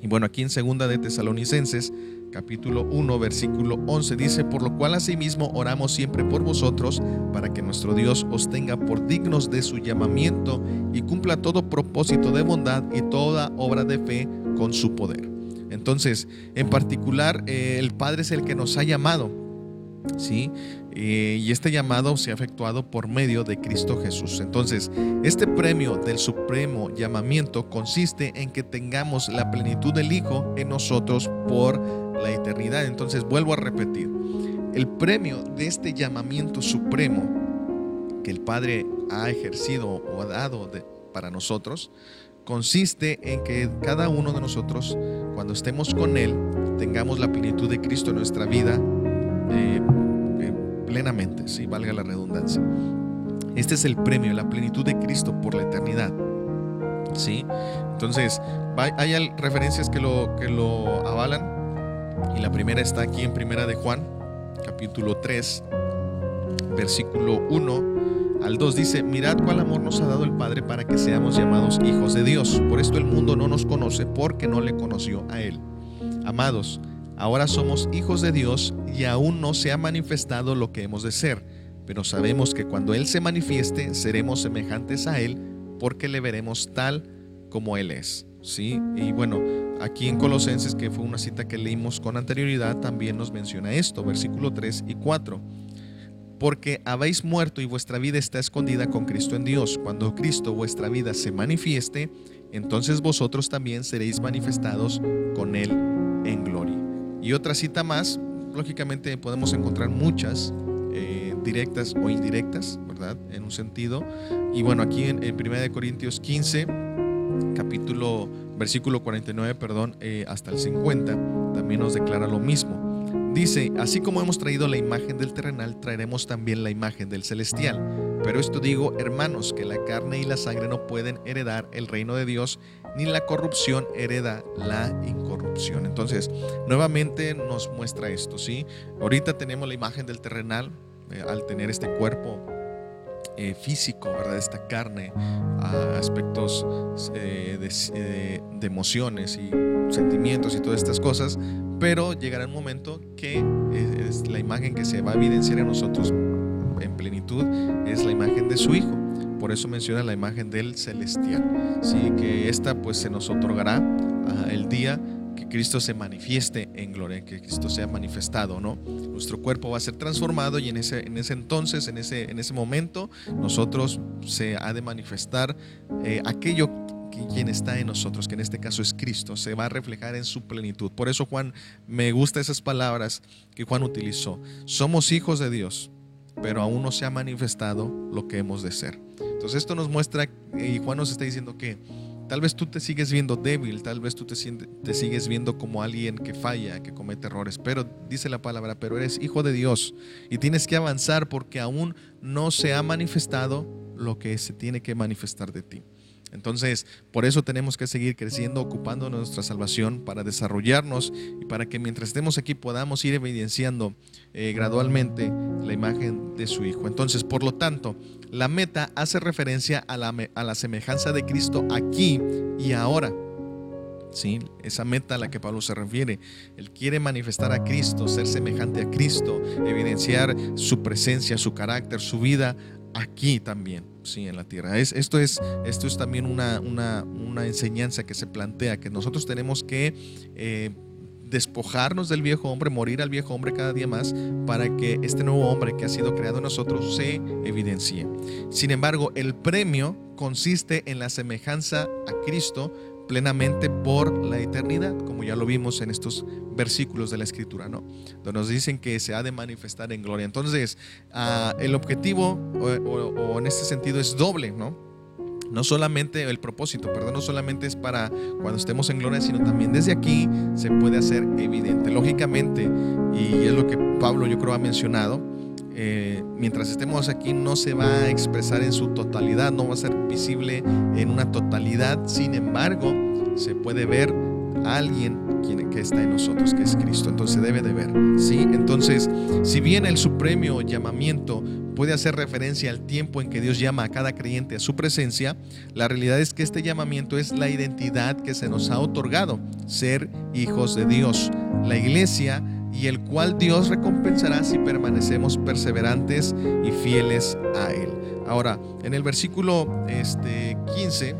Y bueno, aquí en segunda de Tesalonicenses, capítulo 1, versículo 11 dice, por lo cual asimismo oramos siempre por vosotros, para que nuestro Dios os tenga por dignos de su llamamiento y cumpla todo propósito de bondad y toda obra de fe con su poder. Entonces, en particular, eh, el Padre es el que nos ha llamado, ¿sí? Eh, y este llamado se ha efectuado por medio de Cristo Jesús. Entonces, este premio del supremo llamamiento consiste en que tengamos la plenitud del Hijo en nosotros por la eternidad. Entonces, vuelvo a repetir, el premio de este llamamiento supremo que el Padre ha ejercido o ha dado para nosotros, consiste en que cada uno de nosotros, cuando estemos con Él, tengamos la plenitud de Cristo en nuestra vida. Eh, plenamente, si valga la redundancia. Este es el premio, la plenitud de Cristo por la eternidad. ¿Sí? Entonces, hay referencias que lo, que lo avalan. Y la primera está aquí en Primera de Juan, capítulo 3, versículo 1 al 2 dice, mirad cuál amor nos ha dado el Padre para que seamos llamados hijos de Dios. Por esto el mundo no nos conoce porque no le conoció a Él. Amados, Ahora somos hijos de Dios y aún no se ha manifestado lo que hemos de ser, pero sabemos que cuando Él se manifieste seremos semejantes a Él porque le veremos tal como Él es. ¿sí? Y bueno, aquí en Colosenses, que fue una cita que leímos con anterioridad, también nos menciona esto, versículo 3 y 4. Porque habéis muerto y vuestra vida está escondida con Cristo en Dios. Cuando Cristo vuestra vida se manifieste, entonces vosotros también seréis manifestados con Él en gloria. Y otra cita más, lógicamente podemos encontrar muchas, eh, directas o indirectas, ¿verdad? En un sentido. Y bueno, aquí en, 1 Corintios 15, capítulo, versículo 49, perdón, eh, hasta el 50, también nos declara lo mismo. Dice, así como hemos traído la imagen del terrenal, traeremos también la imagen del celestial. Pero esto digo, hermanos, que la carne y la sangre no pueden heredar el reino de Dios, ni la corrupción hereda la incorrupción. Entonces, nuevamente nos muestra esto, ¿sí? Ahorita tenemos la imagen del terrenal, eh, al tener este cuerpo eh, físico, ¿verdad? Esta carne, aspectos eh, de, emociones y sentimientos y todas estas cosas, pero llegará un momento que es la imagen que se va a evidenciar en nosotros en plenitud, es la imagen de su Hijo. Por eso menciona la imagen del celestial. Sí, que esta pues se nos otorgará ah, el día que Cristo se manifieste en gloria, que Cristo sea manifestado, ¿no? Nuestro cuerpo va a ser transformado y en ese, en ese entonces, en ese, en ese momento, nosotros se ha de manifestar eh, aquello que quien está en nosotros, que en este caso es Cristo, se va a reflejar en su plenitud. Por eso Juan, me gusta esas palabras que Juan utilizó. Somos hijos de Dios, pero aún no se ha manifestado lo que hemos de ser. Entonces esto nos muestra, y Juan nos está diciendo que tal vez tú te sigues viendo débil, tal vez tú te, te sigues viendo como alguien que falla, que comete errores, pero dice la palabra, pero eres hijo de Dios y tienes que avanzar porque aún no se ha manifestado lo que se tiene que manifestar de ti. Entonces, por eso tenemos que seguir creciendo, ocupando nuestra salvación para desarrollarnos y para que mientras estemos aquí podamos ir evidenciando eh, gradualmente la imagen de su Hijo. Entonces, por lo tanto, la meta hace referencia a la, a la semejanza de Cristo aquí y ahora. ¿Sí? Esa meta a la que Pablo se refiere. Él quiere manifestar a Cristo, ser semejante a Cristo, evidenciar su presencia, su carácter, su vida aquí también, sí, en la tierra. Es, esto, es, esto es también una, una, enseñanza que se plantea, que nosotros tenemos que eh, despojarnos del viejo hombre, morir al viejo hombre cada día más, para que este nuevo hombre que ha sido creado en nosotros se evidencie. Sin embargo, el premio consiste en la semejanza a Cristo plenamente por la eternidad, como ya lo vimos en estos versículos de la escritura, ¿no? Donde nos dicen que se ha de manifestar en gloria. Entonces, ah, el objetivo, o, en este sentido, es doble, ¿no? no solamente el propósito, perdón, no solamente es para cuando estemos en gloria, sino también desde aquí se puede hacer evidente. Lógicamente, y es lo que Pablo yo creo ha mencionado, eh, mientras estemos aquí no se va a expresar en su totalidad, no va a ser visible en una totalidad, sin embargo, se puede ver a alguien que está en nosotros, que es Cristo. Entonces debe de ver, ¿sí? Entonces, si bien el supremo llamamiento puede hacer referencia al tiempo en que Dios llama a cada creyente a su presencia, la realidad es que este llamamiento es la identidad que se nos ha otorgado, ser hijos de Dios. La iglesia y el cual Dios recompensará si permanecemos perseverantes y fieles a Él. Ahora, en el versículo este, 15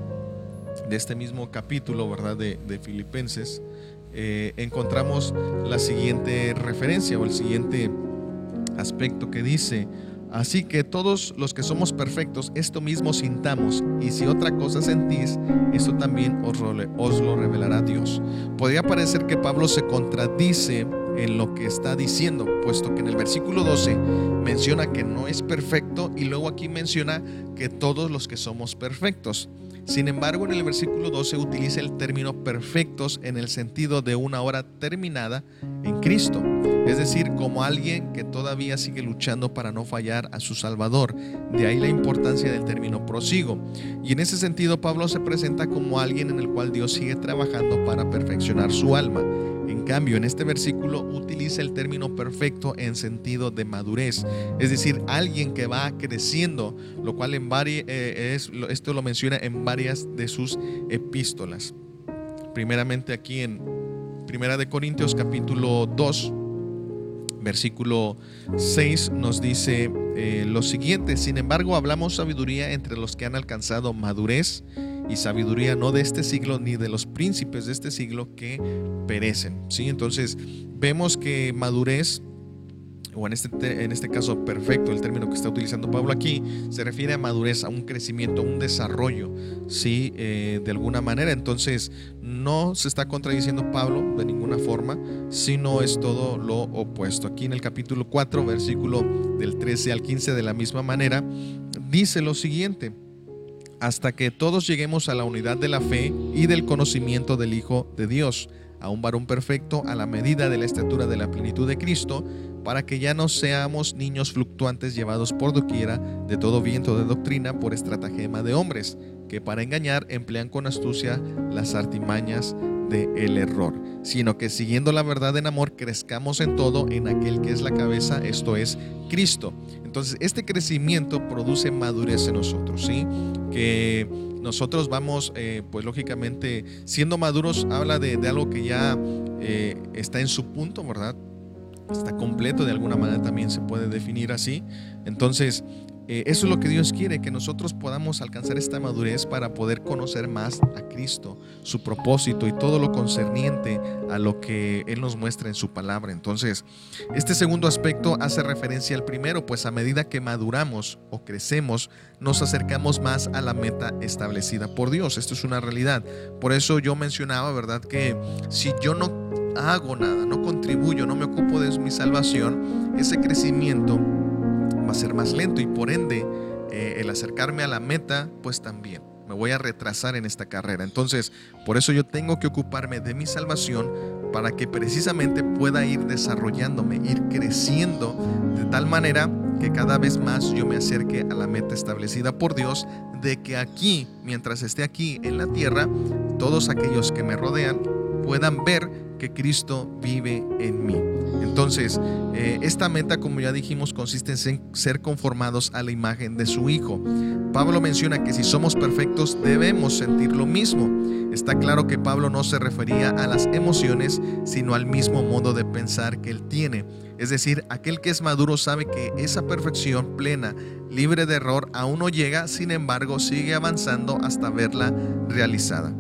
de este mismo capítulo, ¿verdad? De, Filipenses, eh, encontramos la siguiente referencia o el siguiente aspecto que dice, Así que todos los que somos perfectos, esto mismo sintamos, y si otra cosa sentís, eso también os, os, lo revelará Dios. Podría parecer que Pablo se contradice en lo que está diciendo, puesto que en el versículo 12 menciona que no es perfecto y luego aquí menciona que todos los que somos perfectos. Sin embargo, en el versículo 12 utiliza el término perfectos en el sentido de una hora terminada en Cristo, es decir, como alguien que todavía sigue luchando para no fallar a su Salvador. De ahí la importancia del término prosigo. Y en ese sentido, Pablo se presenta como alguien en el cual Dios sigue trabajando para perfeccionar su alma. En cambio, en este versículo utiliza el término perfecto en sentido de madurez, es decir, alguien que va creciendo, lo cual en eh, es, esto lo menciona en varias de sus epístolas. Primeramente aquí en Primera de Corintios capítulo 2, versículo 6 nos dice eh, lo siguiente, sin embargo hablamos sabiduría entre los que han alcanzado madurez y sabiduría no de este siglo ni de los príncipes de este siglo que perecen. ¿sí? Entonces vemos que madurez o en este, en este caso perfecto, el término que está utilizando Pablo aquí, se refiere a madurez, a un crecimiento, a un desarrollo, ¿sí? Eh, de alguna manera. Entonces, no se está contradiciendo Pablo de ninguna forma, sino es todo lo opuesto. Aquí en el capítulo 4, versículo del 13 al 15, de la misma manera, dice lo siguiente hasta que todos lleguemos a la unidad de la fe y del conocimiento del Hijo de Dios, a un varón perfecto a la medida de la estatura de la plenitud de Cristo, para que ya no seamos niños fluctuantes llevados por doquiera de todo viento de doctrina por estratagema de hombres, que para engañar emplean con astucia las artimañas del error, sino que siguiendo la verdad en amor crezcamos en todo en aquel que es la cabeza, esto es Cristo. Entonces, este crecimiento produce madurez en nosotros, ¿sí? Que nosotros vamos, eh, pues lógicamente, siendo maduros, habla de, algo que ya eh, está en su punto, ¿verdad? Está completo, de alguna manera también se puede definir así. Entonces, eh, eso es lo que Dios quiere, que nosotros podamos alcanzar esta madurez para poder conocer más a Cristo, su propósito y todo lo concerniente a lo que Él nos muestra en su palabra. Entonces, este segundo aspecto hace referencia al primero, pues a medida que maduramos o crecemos, nos acercamos más a la meta establecida por Dios. Esto es una realidad. Por eso yo mencionaba, ¿verdad? Que si yo no hago nada, no contribuyo, no me ocupo de mi salvación, ese crecimiento va a ser más lento y por ende eh, el acercarme a la meta pues también me voy a retrasar en esta carrera. Entonces, por eso yo tengo que ocuparme de mi salvación para que precisamente pueda ir desarrollándome, ir creciendo de tal manera que cada vez más yo me acerque a la meta establecida por Dios de que aquí, mientras esté aquí en la tierra, todos aquellos que me rodean puedan ver que Cristo vive en mí. Entonces, eh, esta meta, como ya dijimos, consiste en ser conformados a la imagen de su Hijo. Pablo menciona que si somos perfectos debemos sentir lo mismo. Está claro que Pablo no se refería a las emociones, sino al mismo modo de pensar que él tiene. Es decir, aquel que es maduro sabe que esa perfección plena, libre de error, aún no llega, sin embargo, sigue avanzando hasta verla realizada.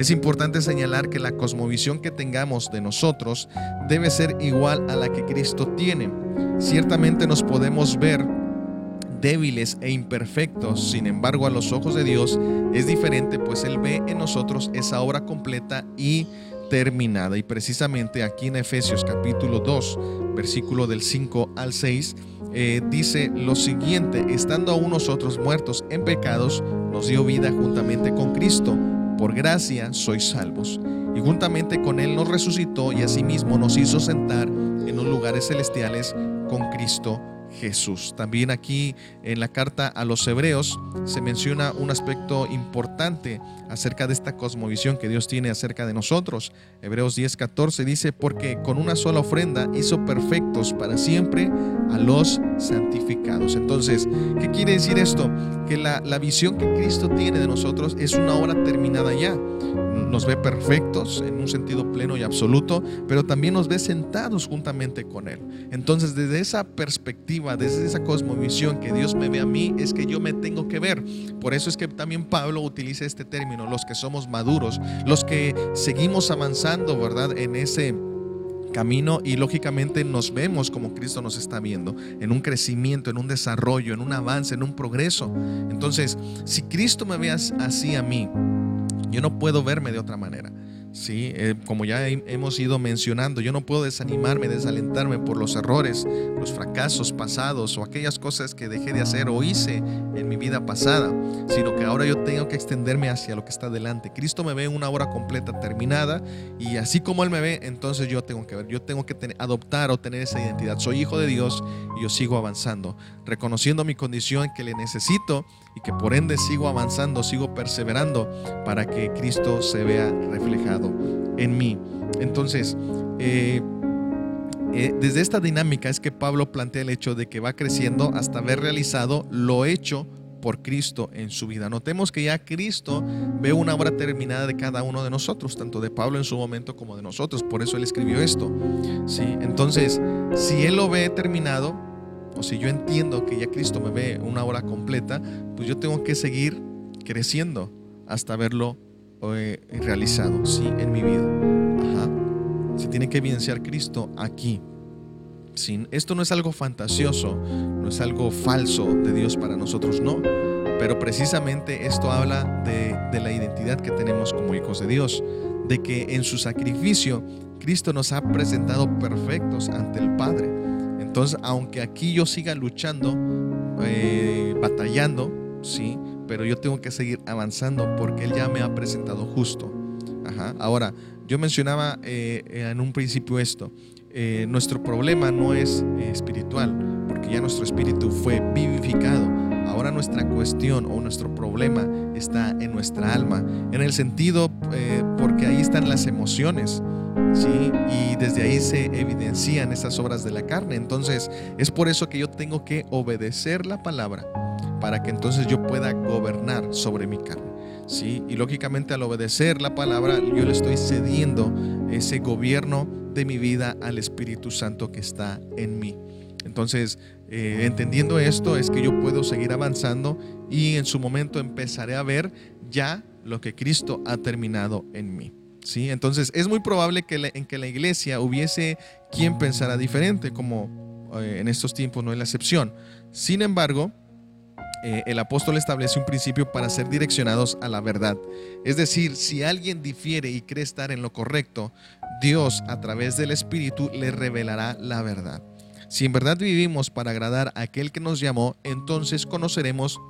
Es importante señalar que la cosmovisión que tengamos de nosotros debe ser igual a la que Cristo tiene. Ciertamente nos podemos ver débiles e imperfectos, sin embargo a los ojos de Dios es diferente, pues Él ve en nosotros esa obra completa y terminada. Y precisamente aquí en Efesios capítulo 2, versículo del 5 al 6, eh, dice lo siguiente, estando aún nosotros muertos en pecados, nos dio vida juntamente con Cristo, por gracia sois salvos. Y juntamente con Él nos resucitó y asimismo nos hizo sentar en los lugares celestiales con Cristo Jesús. También aquí en la carta a los hebreos se menciona un aspecto importante acerca de esta cosmovisión que Dios tiene acerca de nosotros. Hebreos 10:14 dice, porque con una sola ofrenda hizo perfectos para siempre a los santificados. Entonces, ¿qué quiere decir esto? Que la, la visión que Cristo tiene de nosotros es una obra terminada ya nos ve perfectos en un sentido pleno y absoluto, pero también nos ve sentados juntamente con Él. Entonces, desde esa perspectiva, desde esa cosmovisión que Dios me ve a mí, es que yo me tengo que ver. Por eso es que también Pablo utiliza este término, los que somos maduros, los que seguimos avanzando, ¿verdad? En ese camino y lógicamente nos vemos como Cristo nos está viendo, en un crecimiento, en un desarrollo, en un avance, en un progreso. Entonces, si Cristo me ve así a mí, yo no puedo verme de otra manera. Sí, eh, como ya hemos ido mencionando, yo no puedo desanimarme, desalentarme por los errores, los fracasos pasados o aquellas cosas que dejé de hacer o hice en mi vida pasada, sino que ahora yo tengo que extenderme hacia lo que está delante. Cristo me ve en una hora completa terminada y así como Él me ve, entonces yo tengo que ver, yo tengo que adoptar o tener esa identidad. Soy hijo de Dios y yo sigo avanzando, reconociendo mi condición que le necesito y que por ende sigo avanzando, sigo perseverando para que Cristo se vea reflejado en mí. Entonces, eh, eh, desde esta dinámica es que Pablo plantea el hecho de que va creciendo hasta haber realizado lo hecho por Cristo en su vida. Notemos que ya Cristo ve una obra terminada de cada uno de nosotros, tanto de Pablo en su momento como de nosotros. Por eso él escribió esto. ¿sí? Entonces, si él lo ve terminado, o si yo entiendo que ya Cristo me ve una hora completa, pues yo tengo que seguir creciendo hasta verlo eh, realizado, ¿sí? En mi vida. Ajá. Se tiene que evidenciar Cristo aquí. ¿sí? Esto no es algo fantasioso, no es algo falso de Dios para nosotros, no. Pero precisamente esto habla de, de la identidad que tenemos como hijos de Dios, de que en su sacrificio Cristo nos ha presentado perfectos ante el Padre. Entonces, aunque aquí yo siga luchando, eh, batallando, sí, pero yo tengo que seguir avanzando porque Él ya me ha presentado justo. Ahora, yo mencionaba eh, en un principio esto. Eh, nuestro problema no es espiritual, porque ya nuestro espíritu fue vivificado. Ahora nuestra cuestión o nuestro problema está en nuestra alma, en el sentido porque ahí están las emociones. Y desde ahí se evidencian esas obras de la carne. Entonces, es por eso que yo tengo que obedecer la palabra para que entonces yo pueda gobernar sobre mi carne. ¿sí? Y lógicamente al obedecer la palabra, yo le estoy cediendo ese gobierno de mi vida al Espíritu Santo que está en mí. Entonces, eh, entendiendo esto, es que yo puedo seguir avanzando y en su momento empezaré a ver ya lo que Cristo ha terminado en mí. ¿Sí? Entonces es muy probable que en que la iglesia hubiese quien pensara diferente, como eh, en estos tiempos no es la excepción. Sin embargo, eh, el apóstol establece un principio para ser direccionados a la verdad. Es decir, si alguien difiere y cree estar en lo correcto, Dios a través del Espíritu le revelará la verdad. Si en verdad vivimos para agradar a aquel que nos llamó, entonces conoceremos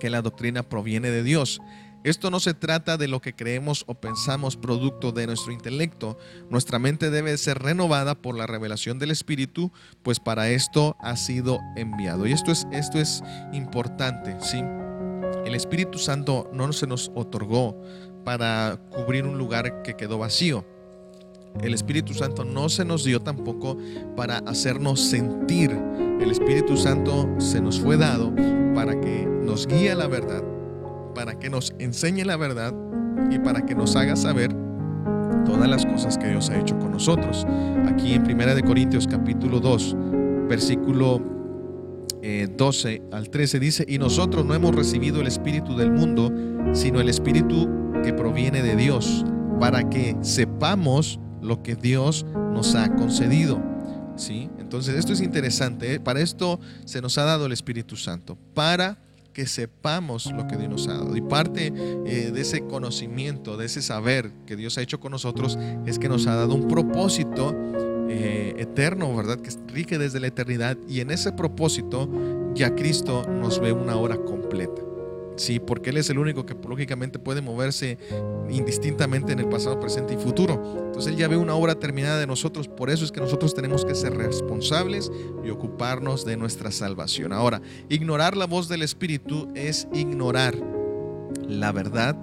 que la doctrina proviene de Dios esto no se trata de lo que creemos o pensamos producto de nuestro intelecto. Nuestra mente debe ser renovada por la revelación del Espíritu, pues para esto ha sido enviado. Y esto es, esto es importante, ¿sí? El Espíritu Santo no se nos otorgó para cubrir un lugar que quedó vacío. El Espíritu Santo no se nos dio tampoco para hacernos sentir. El Espíritu Santo se nos fue dado para que nos guíe a la verdad para que nos enseñe la verdad y para que nos haga saber todas las cosas que Dios ha hecho con nosotros. Aquí en Primera de Corintios capítulo 2, versículo 12 eh, al 13 dice, y nosotros no hemos recibido el espíritu del mundo, sino el espíritu que proviene de Dios, para que sepamos lo que Dios nos ha concedido. ¿Sí? Entonces esto es interesante, ¿eh? para esto se nos ha dado el Espíritu Santo, para que sepamos lo que Dios nos ha dado. Y parte eh, de ese conocimiento, de ese saber que Dios ha hecho con nosotros, es que nos ha dado un propósito eh, eterno, ¿verdad? Que rige desde la eternidad y en ese propósito ya Cristo nos ve una hora completa. Sí, porque Él es el único que lógicamente puede moverse indistintamente en el pasado, presente y futuro. Entonces Él ya ve una obra terminada de nosotros. Por eso es que nosotros tenemos que ser responsables y ocuparnos de nuestra salvación. Ahora, ignorar la voz del Espíritu es ignorar la verdad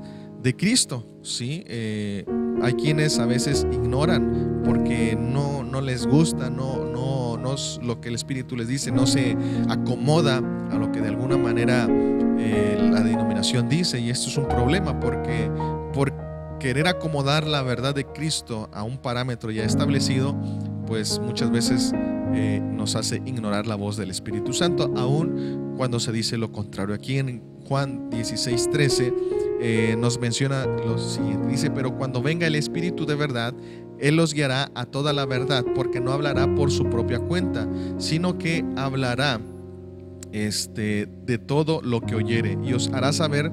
de Cristo. ¿sí? Eh, hay quienes a veces ignoran porque no, no les gusta, no, no, no es lo que el Espíritu les dice, no se acomoda a lo que de alguna manera eh, la denominación dice y esto es un problema porque por querer acomodar la verdad de Cristo a un parámetro ya establecido, pues muchas veces eh, nos hace ignorar la voz del Espíritu Santo, aun cuando se dice lo contrario. Aquí en Juan 16, 13 eh, nos menciona lo siguiente, dice, pero cuando venga el Espíritu de verdad, Él los guiará a toda la verdad, porque no hablará por su propia cuenta, sino que hablará este, de todo lo que oyere y os hará saber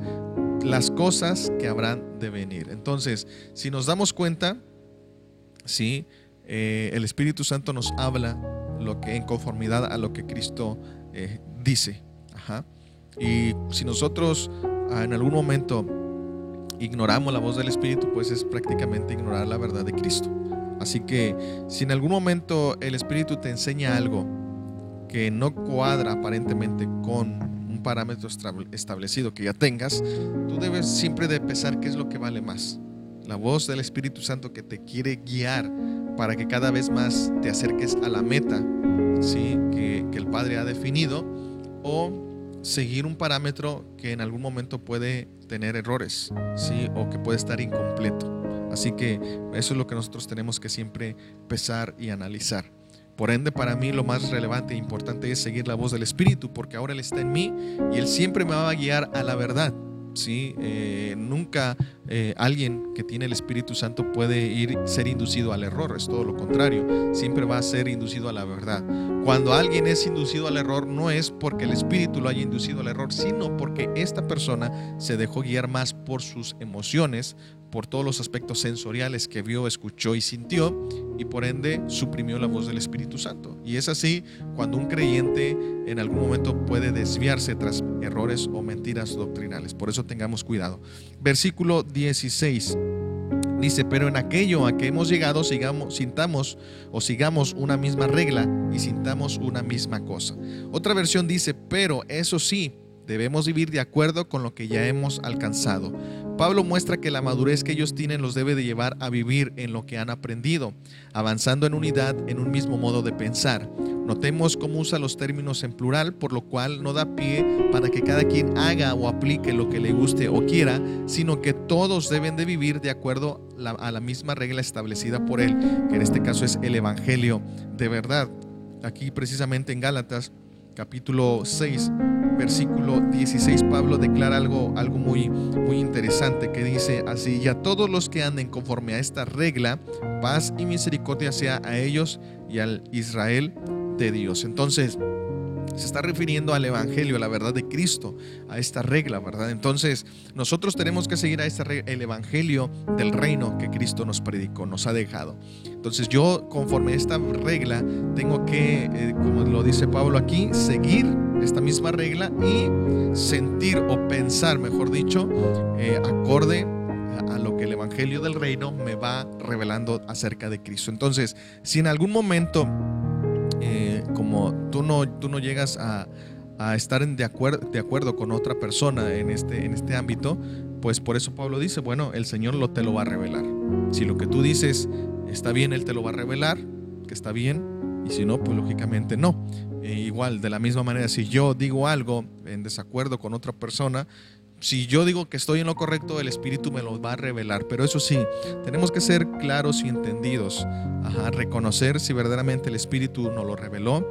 las cosas que habrán de venir. Entonces, si nos damos cuenta, sí, eh, el Espíritu Santo nos habla lo que en conformidad a lo que Cristo eh, dice. Y si nosotros ah, en algún momento ignoramos la voz del Espíritu, pues es prácticamente ignorar la verdad de Cristo. Así que si en algún momento el Espíritu te enseña algo que no cuadra aparentemente con un parámetro establecido que ya tengas, tú debes siempre de pesar qué es lo que vale más. La voz del Espíritu Santo que te quiere guiar para que cada vez más te acerques a la meta ¿sí? que, que el Padre ha definido o seguir un parámetro que en algún momento puede tener errores ¿sí? o que puede estar incompleto. Así que eso es lo que nosotros tenemos que siempre pesar y analizar. Por ende, para mí lo más relevante e importante es seguir la voz del Espíritu, porque ahora Él está en mí y Él siempre me va a guiar a la verdad. ¿Sí? Eh, nunca eh, alguien que tiene el Espíritu Santo puede ir ser inducido al error, es todo lo contrario, siempre va a ser inducido a la verdad. Cuando alguien es inducido al error no es porque el Espíritu lo haya inducido al error, sino porque esta persona se dejó guiar más por sus emociones, por todos los aspectos sensoriales que vio, escuchó y sintió, y por ende suprimió la voz del Espíritu Santo. Y es así cuando un creyente en algún momento puede desviarse tras errores o mentiras doctrinales. Por eso tengamos cuidado. Versículo 16. Dice, pero en aquello a que hemos llegado, sigamos, sintamos o sigamos una misma regla y sintamos una misma cosa. Otra versión dice, pero eso sí, Debemos vivir de acuerdo con lo que ya hemos alcanzado. Pablo muestra que la madurez que ellos tienen los debe de llevar a vivir en lo que han aprendido, avanzando en unidad en un mismo modo de pensar. Notemos cómo usa los términos en plural, por lo cual no da pie para que cada quien haga o aplique lo que le guste o quiera, sino que todos deben de vivir de acuerdo a la misma regla establecida por él, que en este caso es el Evangelio de verdad. Aquí precisamente en Gálatas capítulo 6 versículo 16, Pablo declara algo, algo muy, muy interesante que dice así, y a todos los que anden conforme a esta regla, paz y misericordia sea a ellos y al Israel de Dios. Entonces, se está refiriendo al Evangelio, a la verdad de Cristo, a esta regla, ¿verdad? Entonces, nosotros tenemos que seguir a esta el Evangelio del reino que Cristo nos predicó, nos ha dejado. Entonces, yo, conforme a esta regla, tengo que, eh, como lo dice Pablo aquí, seguir esta misma regla y sentir o pensar, mejor dicho, eh, acorde a lo que el Evangelio del reino me va revelando acerca de Cristo. Entonces, si en algún momento eh, como tú no, tú no llegas a, estar en de, acuerdo, de acuerdo con otra persona en este, en este ámbito, pues por eso Pablo dice, bueno, el Señor lo, te lo va a revelar. Si lo que tú dices está bien, Él te lo va a revelar, que está bien, y si no, pues lógicamente no. E igual, de la misma manera, si yo digo algo en desacuerdo con otra persona, si yo digo que estoy en lo correcto, el Espíritu me lo va a revelar. Pero eso sí, tenemos que ser claros y entendidos. Ajá, reconocer si verdaderamente el Espíritu nos lo reveló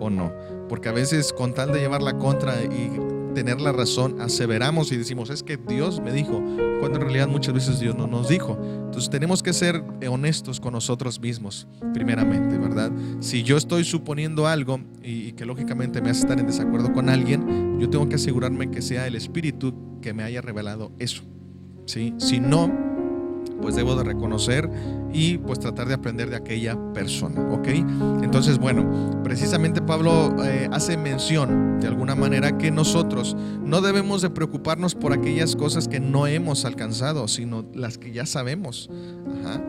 o no. Porque a veces con tal de llevar la contra y tener la razón, aseveramos y decimos, es que Dios me dijo, cuando en realidad muchas veces Dios no nos dijo. Entonces tenemos que ser honestos con nosotros mismos, primeramente, ¿verdad? Si yo estoy suponiendo algo y, que lógicamente me hace estar en desacuerdo con alguien, yo tengo que asegurarme que sea el Espíritu que me haya revelado eso. ¿sí? Si no, pues debo de reconocer y pues tratar de aprender de aquella persona, ¿ok? Entonces, bueno, precisamente Pablo eh, hace mención de alguna manera que nosotros no debemos de preocuparnos por aquellas cosas que no hemos alcanzado, sino las que ya sabemos.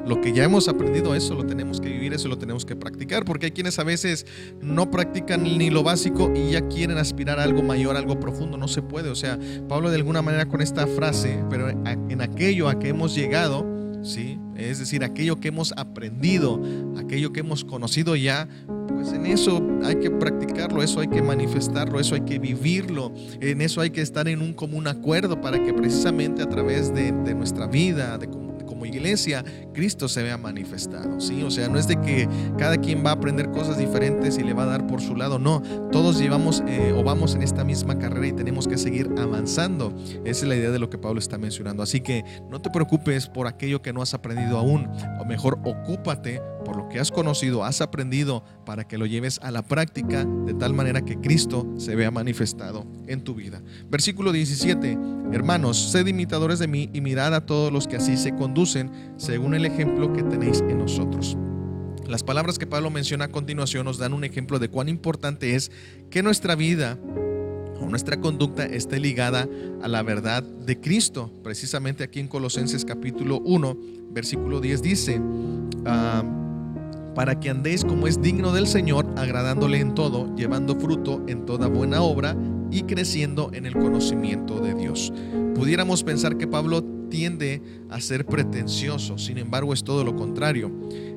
Lo que ya hemos aprendido, eso lo tenemos que vivir, eso lo tenemos que practicar, porque hay quienes a veces no practican ni lo básico y ya quieren aspirar a algo mayor, algo profundo, no se puede. O sea, Pablo de alguna manera con esta frase, pero en aquello a que hemos llegado, ¿sí? Es decir, aquello que hemos aprendido, aquello que hemos conocido ya, pues en eso hay que practicarlo, eso hay que manifestarlo, eso hay que vivirlo, en eso hay que estar en un común acuerdo para que precisamente a través de, nuestra vida, de iglesia, Cristo se vea manifestado, ¿sí? O sea, no es de que cada quien va a aprender cosas diferentes y le va a dar por su lado, no, todos llevamos eh, o vamos en esta misma carrera y tenemos que seguir avanzando. Esa es la idea de lo que Pablo está mencionando. Así que no te preocupes por aquello que no has aprendido aún, o mejor, ocúpate por lo que has conocido, has aprendido, para que lo lleves a la práctica de tal manera que Cristo se vea manifestado en tu vida. Versículo 17, hermanos, sed imitadores de mí y mirad a todos los que así se conducen, según el ejemplo que tenéis en nosotros. Las palabras que Pablo menciona a continuación nos dan un ejemplo de cuán importante es que nuestra vida o nuestra conducta esté ligada a la verdad de Cristo. Precisamente aquí en Colosenses capítulo 1, versículo 10 dice, ah, para que andéis como es digno del Señor, agradándole en todo, llevando fruto en toda buena obra y creciendo en el conocimiento de Dios. Pudiéramos pensar que Pablo tiende a ser pretencioso, sin embargo es todo lo contrario.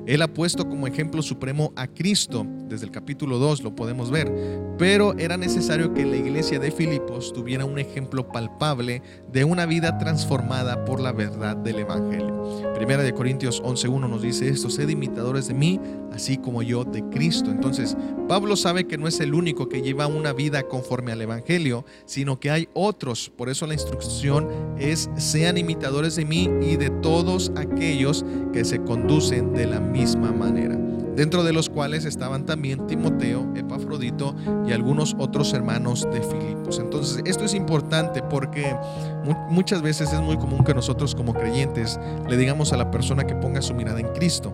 Él ha puesto como ejemplo supremo a Cristo, desde el capítulo 2 lo podemos ver, pero era necesario que la iglesia de Filipos tuviera un ejemplo palpable de una vida transformada por la verdad del Evangelio. Primera de Corintios 11.1 nos dice esto, sed imitadores de mí, así como yo de Cristo. Entonces, Pablo sabe que no es el único que lleva una vida conforme al Evangelio, sino que hay otros. Por eso la instrucción es, sean imitadores de mí y de todos aquellos que se conducen de la misma manera dentro de los cuales estaban también Timoteo, Epafrodito y algunos otros hermanos de Filipos. Entonces, esto es importante porque muchas veces es muy común que nosotros como creyentes le digamos a la persona que ponga su mirada en Cristo.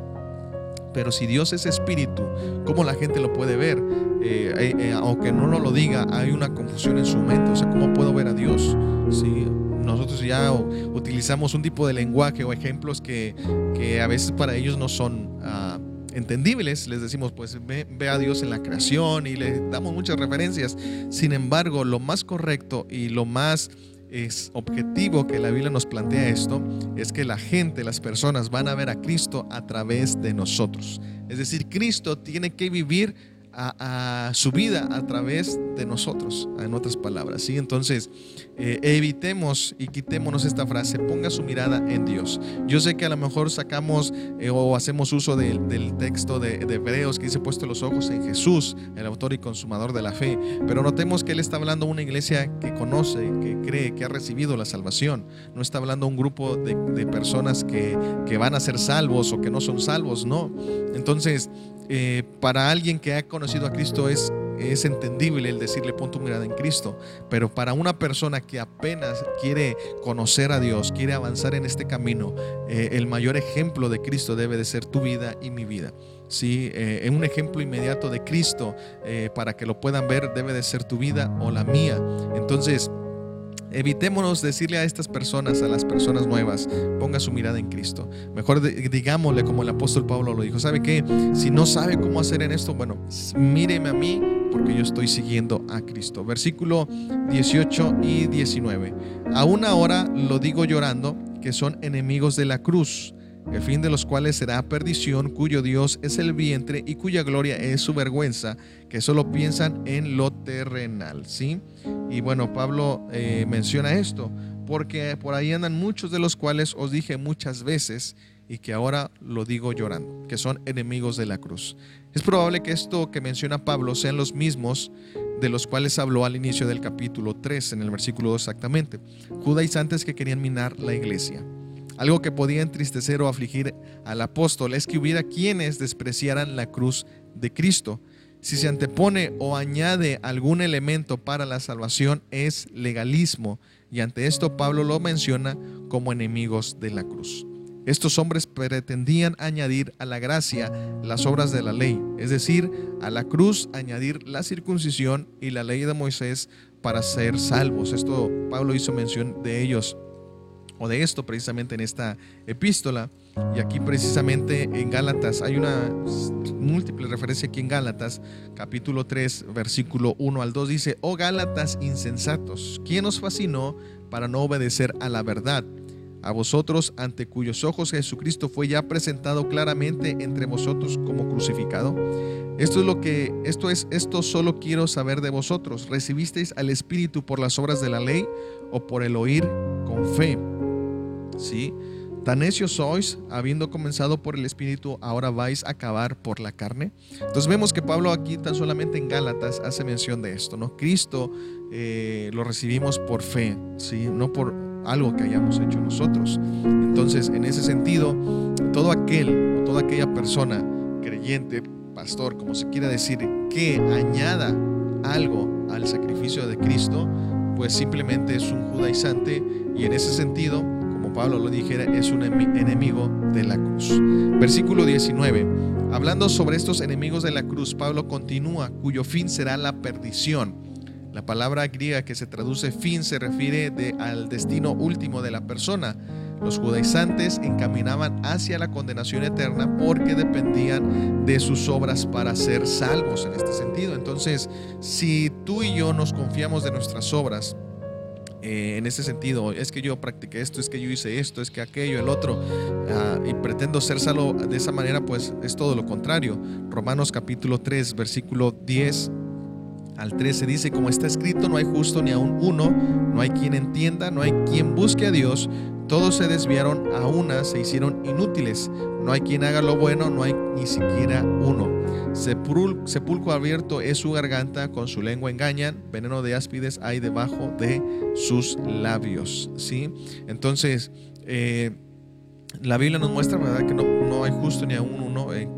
Pero si Dios es espíritu, ¿cómo la gente lo puede ver? Eh, eh, eh, aunque no lo diga, hay una confusión en su mente. O sea, ¿cómo puedo ver a Dios? Si nosotros ya utilizamos un tipo de lenguaje o ejemplos que, que a veces para ellos no son uh, entendibles, les decimos, pues ve, a Dios en la creación y le damos muchas referencias. Sin embargo, lo más correcto y lo más es objetivo que la Biblia nos plantea esto es que la gente, las personas van a ver a Cristo a través de nosotros. Es decir, Cristo tiene que vivir a, su vida a través de nosotros, en otras palabras. ¿sí? Entonces, eh, evitemos y quitémonos esta frase, ponga su mirada en Dios. Yo sé que a lo mejor sacamos eh, o hacemos uso del texto de, de, Hebreos que dice puesto los ojos en Jesús, el autor y consumador de la fe, pero notemos que Él está hablando a una iglesia que conoce, que cree, que ha recibido la salvación. No está hablando a un grupo de, de personas que, que van a ser salvos o que no son salvos, no. Entonces, eh, para alguien que ha conocido a Cristo es, es entendible el decirle pon tu mirada en Cristo, pero para una persona que apenas quiere conocer a Dios, quiere avanzar en este camino, eh, el mayor ejemplo de Cristo debe de ser tu vida y mi vida. Sí, eh, un ejemplo inmediato de Cristo para que lo puedan ver debe de ser tu vida o la mía. Entonces, Evitémonos decirle a estas personas, a las personas nuevas, ponga su mirada en Cristo. Mejor digámosle como el apóstol Pablo lo dijo, ¿sabe qué? Si no sabe cómo hacer en esto, bueno, míreme a mí porque yo estoy siguiendo a Cristo. Versículo 18 y 19. Aún ahora lo digo llorando, que son enemigos de la cruz el fin de los cuales será perdición, cuyo Dios es el vientre y cuya gloria es su vergüenza, que solo piensan en lo terrenal. ¿sí? Y bueno, Pablo eh, menciona esto, porque por ahí andan muchos de los cuales os dije muchas veces y que ahora lo digo llorando, que son enemigos de la cruz. Es probable que esto que menciona Pablo sean los mismos de los cuales habló al inicio del capítulo 3, en el versículo 2 exactamente, judaizantes que querían minar la iglesia. Algo que podía entristecer o afligir al apóstol es que hubiera quienes despreciaran la cruz de Cristo. Si se antepone o añade algún elemento para la salvación es legalismo y ante esto Pablo lo menciona como enemigos de la cruz. Estos hombres pretendían añadir a la gracia las obras de la ley, es decir, a la cruz añadir la circuncisión y la ley de Moisés para ser salvos. Esto Pablo hizo mención de ellos o de esto precisamente en esta epístola. Y aquí precisamente en Gálatas hay una múltiple referencia aquí en Gálatas, capítulo 3, versículo 1 al 2 dice, oh Gálatas insensatos, ¿quién os fascinó para no obedecer a la verdad? A vosotros ante cuyos ojos Jesucristo fue ya presentado claramente entre vosotros como crucificado. Esto es lo que esto es esto solo quiero saber de vosotros. ¿Recibisteis al Espíritu por las obras de la ley o por el oír con fe? ¿Sí? Tan necios sois, habiendo comenzado por el Espíritu, ahora vais a acabar por la carne. Entonces vemos que Pablo aquí tan solamente en Gálatas hace mención de esto, ¿no? Cristo eh, lo recibimos por fe, ¿sí? No por algo que hayamos hecho nosotros. Entonces, en ese sentido, todo aquel o toda aquella persona, creyente, pastor, como se quiera decir, que añada algo al sacrificio de Cristo, pues simplemente es un judaizante y en ese sentido Pablo lo dijera, es un enemigo de la cruz. Versículo 19. Hablando sobre estos enemigos de la cruz, Pablo continúa, cuyo fin será la perdición. La palabra griega que se traduce fin se refiere al destino último de la persona. Los judaizantes encaminaban hacia la condenación eterna porque dependían de sus obras para ser salvos en este sentido. Entonces, si tú y yo nos confiamos de nuestras obras, eh, en ese sentido, es que yo practiqué esto, es que yo hice esto, es que aquello, el otro, ah, y pretendo ser salvo de esa manera, pues es todo lo contrario. Romanos capítulo 3, versículo 10 al 13 dice, como está escrito, no hay justo ni aun uno, no hay quien entienda, no hay quien busque a Dios, todos se desviaron a una, se hicieron inútiles, no hay quien haga lo bueno, no hay ni siquiera uno. Sepulcro abierto es su garganta, con su lengua engañan, veneno de áspides hay debajo de sus labios. ¿sí? Entonces, eh, la Biblia nos muestra ¿verdad? que no, hay justo ni a uno eh,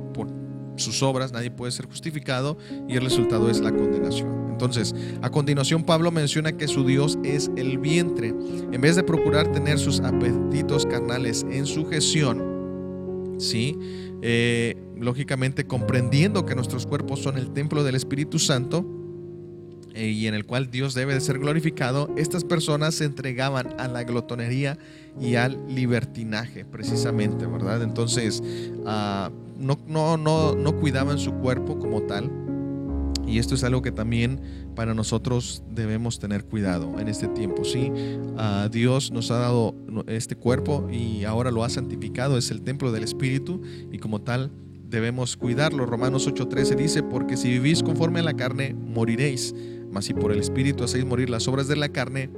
sus obras, nadie puede ser justificado y el resultado es la condenación. Entonces, a continuación Pablo menciona que su Dios es el vientre. En vez de procurar tener sus apetitos carnales en sujeción, ¿sí? Eh, lógicamente comprendiendo que nuestros cuerpos son el templo del Espíritu Santo y en el cual Dios debe de ser glorificado, estas personas se entregaban a la glotonería y al libertinaje, precisamente, ¿verdad? Entonces, ah, no, no, no, no cuidaban su cuerpo como tal, y esto es algo que también para nosotros debemos tener cuidado en este tiempo. Sí, uh, Dios nos ha dado este cuerpo y ahora lo ha santificado, es el templo del Espíritu y como tal debemos cuidarlo. Romanos 8:13 dice, porque si vivís conforme a la carne, moriréis, mas si por el Espíritu hacéis morir las obras de la carne,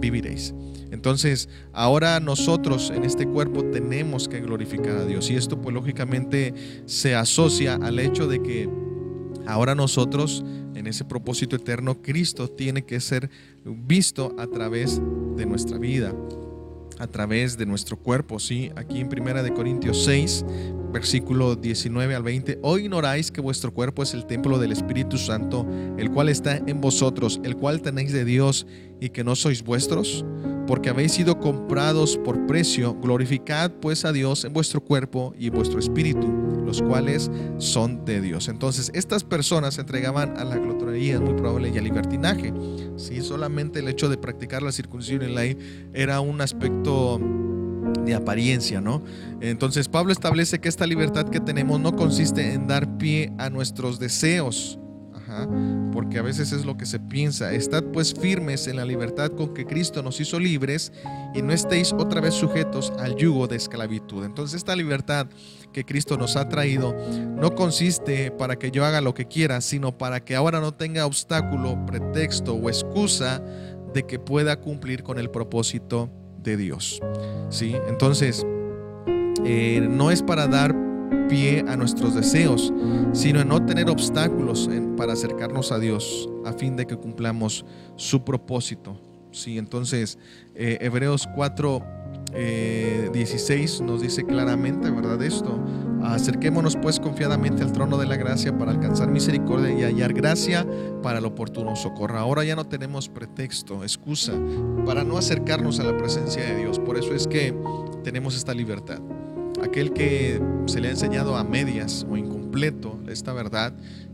viviréis. Entonces, ahora nosotros en este cuerpo tenemos que glorificar a Dios y esto pues lógicamente se asocia al hecho de que ahora nosotros en ese propósito eterno, Cristo tiene que ser visto a través de nuestra vida, a través de nuestro cuerpo, ¿sí? Aquí en Primera de Corintios 6, versículo 19 al 20, hoy ignoráis que vuestro cuerpo es el templo del Espíritu Santo, el cual está en vosotros, el cual tenéis de Dios y que no sois vuestros, porque habéis sido comprados por precio, glorificad pues a Dios en vuestro cuerpo y vuestro espíritu, los cuales son de Dios. Entonces, estas personas se entregaban a la glotonería, muy probable, y al libertinaje. Si solamente el hecho de practicar la circuncisión en la era un aspecto de apariencia, ¿no? Entonces Pablo establece que esta libertad que tenemos no consiste en dar pie a nuestros deseos, porque a veces es lo que se piensa. Estad pues firmes en la libertad con que Cristo nos hizo libres y no estéis otra vez sujetos al yugo de esclavitud. Entonces esta libertad que Cristo nos ha traído no consiste para que yo haga lo que quiera, sino para que ahora no tenga obstáculo, pretexto o excusa de que pueda cumplir con el propósito de Dios. ¿sí? Entonces, eh, no es para dar pie a nuestros deseos, sino en no tener obstáculos para acercarnos a Dios a fin de que cumplamos su propósito. Sí, entonces eh, Hebreos 4, 16 eh, nos dice claramente, ¿verdad? Esto. Acerquémonos pues confiadamente al trono de la gracia para alcanzar misericordia y hallar gracia para el oportuno socorro. Ahora ya no tenemos pretexto, excusa para no acercarnos a la presencia de Dios. Por eso es que tenemos esta libertad. Aquel que se le ha enseñado a medias o incompleto esta verdad,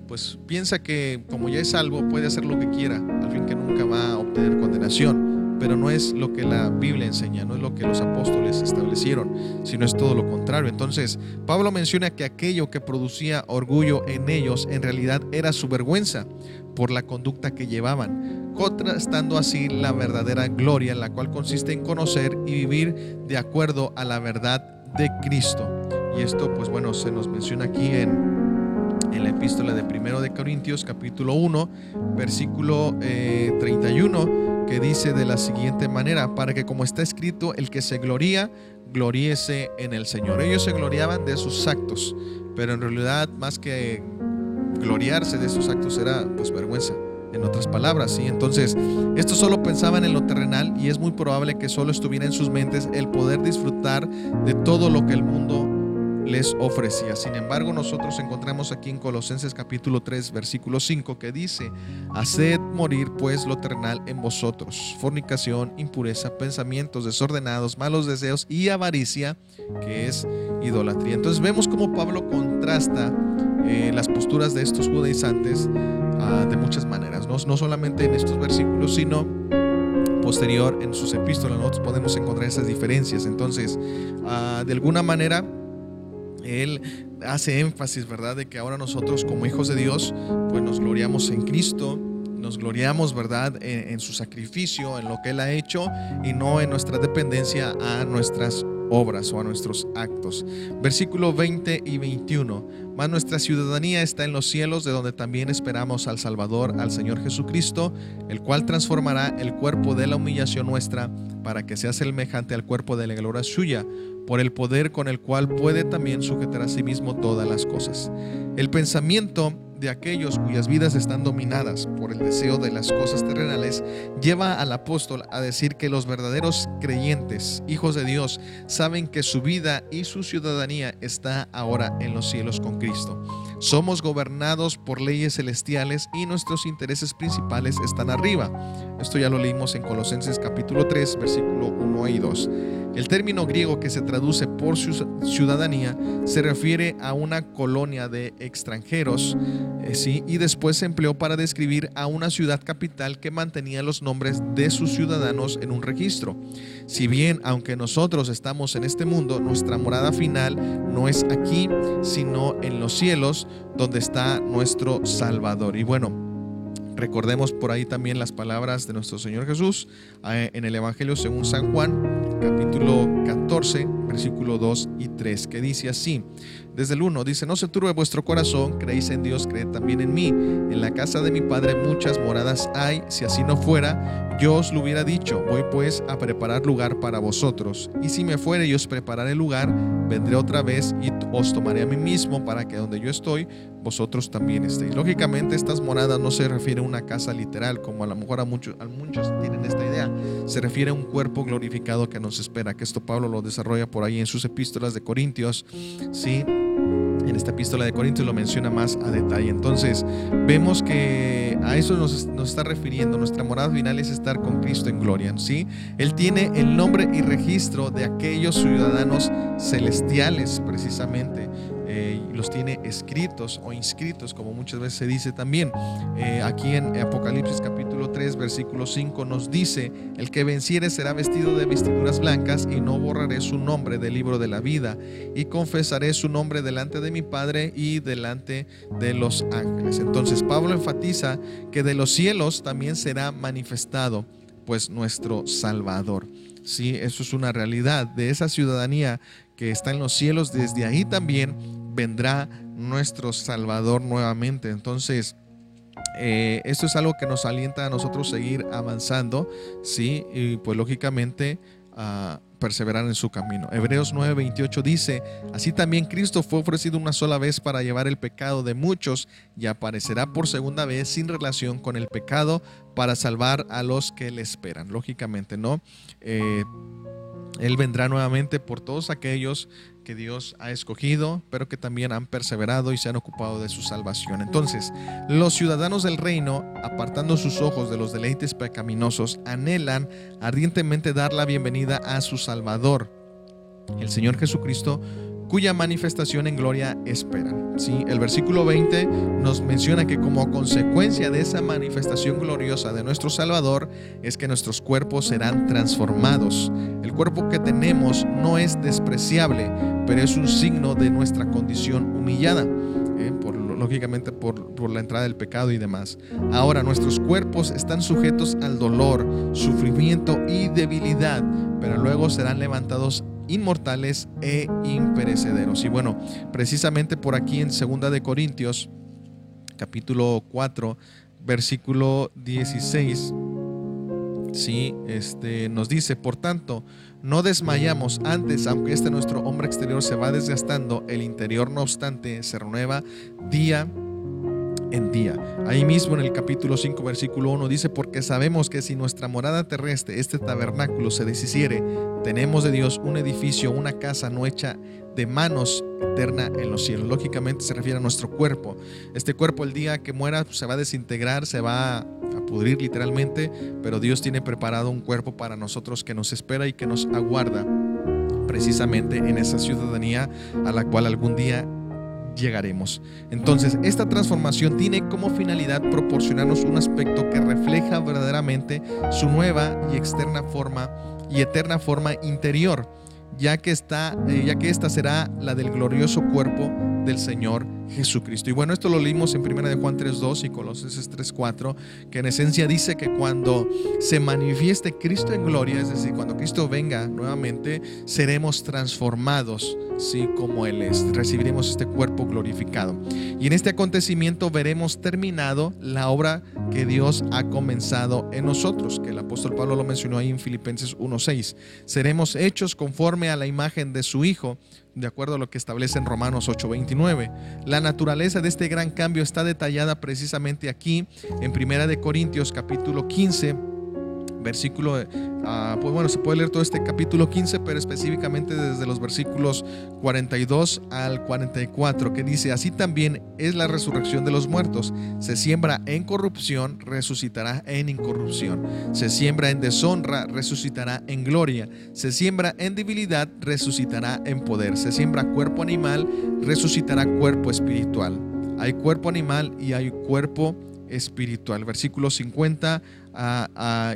pues piensa que como ya es salvo puede hacer lo que quiera, al fin que nunca va a obtener condenación pero no es lo que la Biblia enseña, no es lo que los apóstoles establecieron, sino es todo lo contrario. Entonces, Pablo menciona que aquello que producía orgullo en ellos en realidad era su vergüenza por la conducta que llevaban, contrastando así la verdadera gloria, la cual consiste en conocer y vivir de acuerdo a la verdad de Cristo. Y esto, pues bueno, se nos menciona aquí en la epístola de primero de Corintios capítulo 1 versículo 31 eh, que dice de la siguiente manera, para que como está escrito, el que se gloría, gloríese en el Señor. Ellos se gloriaban de sus actos, pero en realidad más que gloriarse de sus actos era pues vergüenza. En otras palabras, ¿sí? Entonces, estos solo pensaban en lo terrenal y es muy probable que solo estuviera en sus mentes el poder disfrutar de todo lo que el mundo les ofrecía. Sin embargo, nosotros encontramos aquí en Colosenses capítulo 3, versículo 5, que dice, haced morir pues lo terrenal en vosotros, fornicación, impureza, pensamientos desordenados, malos deseos y avaricia, que es idolatría. Entonces vemos cómo Pablo contrasta eh, las posturas de estos judaizantes ah, de muchas maneras, ¿no? solamente en estos versículos, sino posterior en sus epístolas nosotros podemos encontrar esas diferencias. Entonces, ah, de alguna manera, él hace énfasis, ¿verdad?, de que ahora nosotros como hijos de Dios, pues nos gloriamos en Cristo, nos gloriamos, ¿verdad?, en, su sacrificio, en lo que Él ha hecho y no en nuestra dependencia a nuestras obras o a nuestros actos. Versículo 20 y 21. Mas nuestra ciudadanía está en los cielos, de donde también esperamos al Salvador, al Señor Jesucristo, el cual transformará el cuerpo de la humillación nuestra para que sea semejante al cuerpo de la gloria suya por el poder con el cual puede también sujetar a sí mismo todas las cosas. El pensamiento de aquellos cuyas vidas están dominadas por el deseo de las cosas terrenales lleva al apóstol a decir que los verdaderos creyentes, hijos de Dios, saben que su vida y su ciudadanía está ahora en los cielos con Cristo. Somos gobernados por leyes celestiales y nuestros intereses principales están arriba. Esto ya lo leímos en Colosenses capítulo 3, versículo 1 y 2. El término griego que se traduce por ciudadanía se refiere a una colonia de extranjeros eh, ¿sí? y después se empleó para describir a una ciudad capital que mantenía los nombres de sus ciudadanos en un registro. Si bien, aunque nosotros estamos en este mundo, nuestra morada final no es aquí, sino en los cielos, donde está nuestro Salvador. Y bueno, Recordemos por ahí también las palabras de nuestro Señor Jesús eh, en el Evangelio según San Juan, capítulo 14, versículo 2 y 3, que dice así, desde el 1, dice, no se turbe vuestro corazón, creéis en Dios, creed también en mí. En la casa de mi Padre muchas moradas hay, si así no fuera, yo os lo hubiera dicho, voy pues a preparar lugar para vosotros. Y si me fuere y os prepararé lugar, vendré otra vez y os tomaré a mí mismo para que donde yo estoy, vosotros también estéis. Lógicamente estas moradas no se refieren a una casa literal, como a lo mejor a muchos, a muchos tienen esta idea. Se refiere a un cuerpo glorificado que nos espera, que esto Pablo lo desarrolla por ahí en sus epístolas de Corintios. ¿sí? En esta epístola de Corintios lo menciona más a detalle. Entonces, vemos que a eso nos, está refiriendo. Nuestra morada final es estar con Cristo en gloria. ¿sí? Él tiene el nombre y registro de aquellos ciudadanos celestiales, precisamente. Eh, los tiene escritos o inscritos, como muchas veces se dice también. Eh, aquí en Apocalipsis capítulo 3, versículo 5 nos dice, el que venciere será vestido de vestiduras blancas y no borraré su nombre del libro de la vida y confesaré su nombre delante de mi Padre y delante de los ángeles. Entonces Pablo enfatiza que de los cielos también será manifestado pues nuestro Salvador. Sí, eso es una realidad de esa ciudadanía que está en los cielos, desde ahí también vendrá nuestro Salvador nuevamente. Entonces, eh, esto es algo que nos alienta a nosotros seguir avanzando, ¿sí? Y pues lógicamente perseverar en su camino. Hebreos 9:28 dice, así también Cristo fue ofrecido una sola vez para llevar el pecado de muchos y aparecerá por segunda vez sin relación con el pecado para salvar a los que le esperan. Lógicamente, ¿no? Eh, él vendrá nuevamente por todos aquellos que Dios ha escogido, pero que también han perseverado y se han ocupado de su salvación. Entonces, los ciudadanos del reino, apartando sus ojos de los deleites pecaminosos, anhelan ardientemente dar la bienvenida a su Salvador. El Señor Jesucristo cuya manifestación en gloria esperan. ¿sí? El versículo 20 nos menciona que como consecuencia de esa manifestación gloriosa de nuestro Salvador es que nuestros cuerpos serán transformados. El cuerpo que tenemos no es despreciable, pero es un signo de nuestra condición humillada. ¿eh? Lógicamente por, por la entrada del pecado y demás. Ahora, nuestros cuerpos están sujetos al dolor, sufrimiento y debilidad, pero luego serán levantados inmortales e imperecederos. Y bueno, precisamente por aquí en Segunda de Corintios, capítulo 4, versículo 16, sí, este, nos dice, por tanto, no desmayamos antes, aunque este nuestro hombre exterior se va desgastando, el interior no obstante se renueva día en día. Ahí mismo en el capítulo 5, versículo 1 dice, porque sabemos que si nuestra morada terrestre, este tabernáculo, se deshiciere, tenemos de Dios un edificio, una casa no hecha de manos eterna en los cielos. Lógicamente se refiere a nuestro cuerpo. Este cuerpo el día que muera se va a desintegrar, se va a literalmente, pero Dios tiene preparado un cuerpo para nosotros que nos espera y que nos aguarda precisamente en esa ciudadanía a la cual algún día llegaremos. Entonces, esta transformación tiene como finalidad proporcionarnos un aspecto que refleja verdaderamente su nueva y externa forma y eterna forma interior, ya que, está, eh, ya que esta será la del glorioso cuerpo del Señor Jesucristo. Y bueno, esto lo leímos en 1 de Juan 3.2 y Colosenses 3.4, que en esencia dice que cuando se manifieste Cristo en gloria, es decir, cuando Cristo venga nuevamente, seremos transformados, sí, como Él es. Recibiremos este cuerpo glorificado. Y en este acontecimiento veremos terminado la obra que Dios ha comenzado en nosotros, que el apóstol Pablo lo mencionó ahí en Filipenses 1.6. Seremos hechos conforme a la imagen de su Hijo de acuerdo a lo que establece en Romanos 8:29. La naturaleza de este gran cambio está detallada precisamente aquí en Primera de Corintios capítulo 15 versículo, uh, pues bueno, se puede leer todo este capítulo 15, pero específicamente desde los versículos 42 al 44, que dice, así también es la resurrección de los muertos. Se siembra en corrupción, resucitará en incorrupción. Se siembra en deshonra, resucitará en gloria. Se siembra en debilidad, resucitará en poder. Se siembra cuerpo animal, resucitará cuerpo espiritual. Hay cuerpo animal y hay cuerpo espiritual. Versículo 50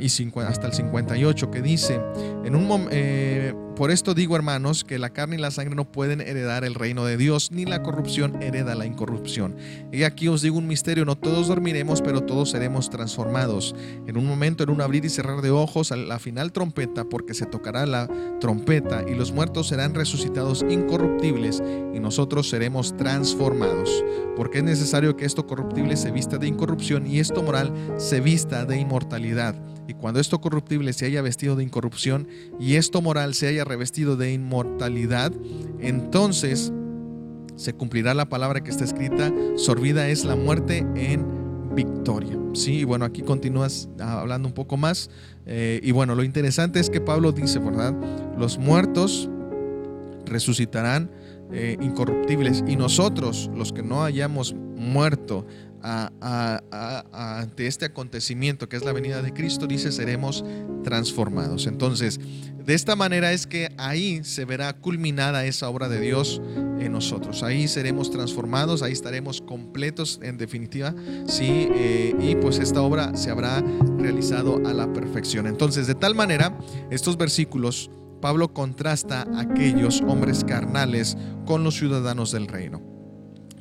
y hasta el 58 que dice, en un eh, por esto digo hermanos que la carne y la sangre no pueden heredar el reino de Dios, ni la corrupción hereda la incorrupción. Y aquí os digo un misterio, no todos dormiremos, pero todos seremos transformados. En un momento, en un abrir y cerrar de ojos, a la final trompeta, porque se tocará la trompeta, y los muertos serán resucitados incorruptibles, y nosotros seremos transformados. Porque es necesario que esto corruptible se vista de incorrupción y esto moral se vista de inmortalidad. Y cuando esto corruptible se haya vestido de incorrupción y esto moral se haya revestido de inmortalidad, entonces se cumplirá la palabra que está escrita, sorbida es la muerte en victoria. Sí, y bueno, aquí continúas hablando un poco más. Eh, y bueno, lo interesante es que Pablo dice, ¿verdad? Los muertos resucitarán eh, incorruptibles y nosotros, los que no hayamos muerto ante este acontecimiento que es la venida de Cristo, dice, seremos transformados. Entonces, de esta manera es que ahí se verá culminada esa obra de Dios en nosotros. Ahí seremos transformados, ahí estaremos completos en definitiva, sí, eh, y pues esta obra se habrá realizado a la perfección. Entonces, de tal manera, estos versículos, Pablo contrasta a aquellos hombres carnales con los ciudadanos del reino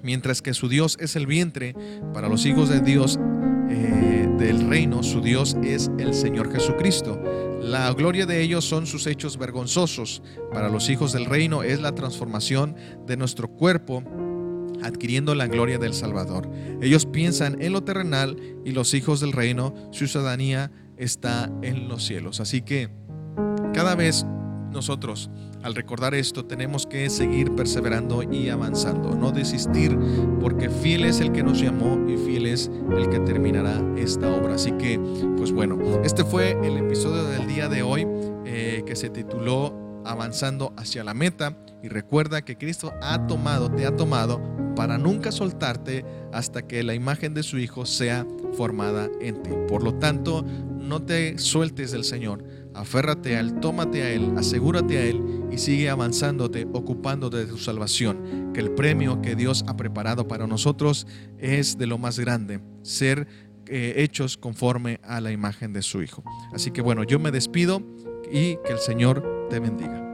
mientras que su Dios es el vientre, para los hijos de Dios eh, del reino, su Dios es el Señor Jesucristo. La gloria de ellos son sus hechos vergonzosos. Para los hijos del reino es la transformación de nuestro cuerpo adquiriendo la gloria del Salvador. Ellos piensan en lo terrenal y los hijos del reino, su ciudadanía está en los cielos. Así que cada vez nosotros al recordar esto tenemos que seguir perseverando y avanzando, no desistir, porque fiel es el que nos llamó y fiel es el que terminará esta obra. Así que, pues bueno, este fue el episodio del día de hoy eh, que se tituló Avanzando hacia la meta. Y recuerda que Cristo ha tomado, te ha tomado para nunca soltarte hasta que la imagen de su Hijo sea formada en ti. Por lo tanto, no te sueltes del Señor Aférrate a Él, tómate a Él, asegúrate a Él y sigue avanzándote, ocupándote de tu salvación, que el premio que Dios ha preparado para nosotros es de lo más grande, ser eh, hechos conforme a la imagen de su Hijo. Así que bueno, yo me despido y que el Señor te bendiga.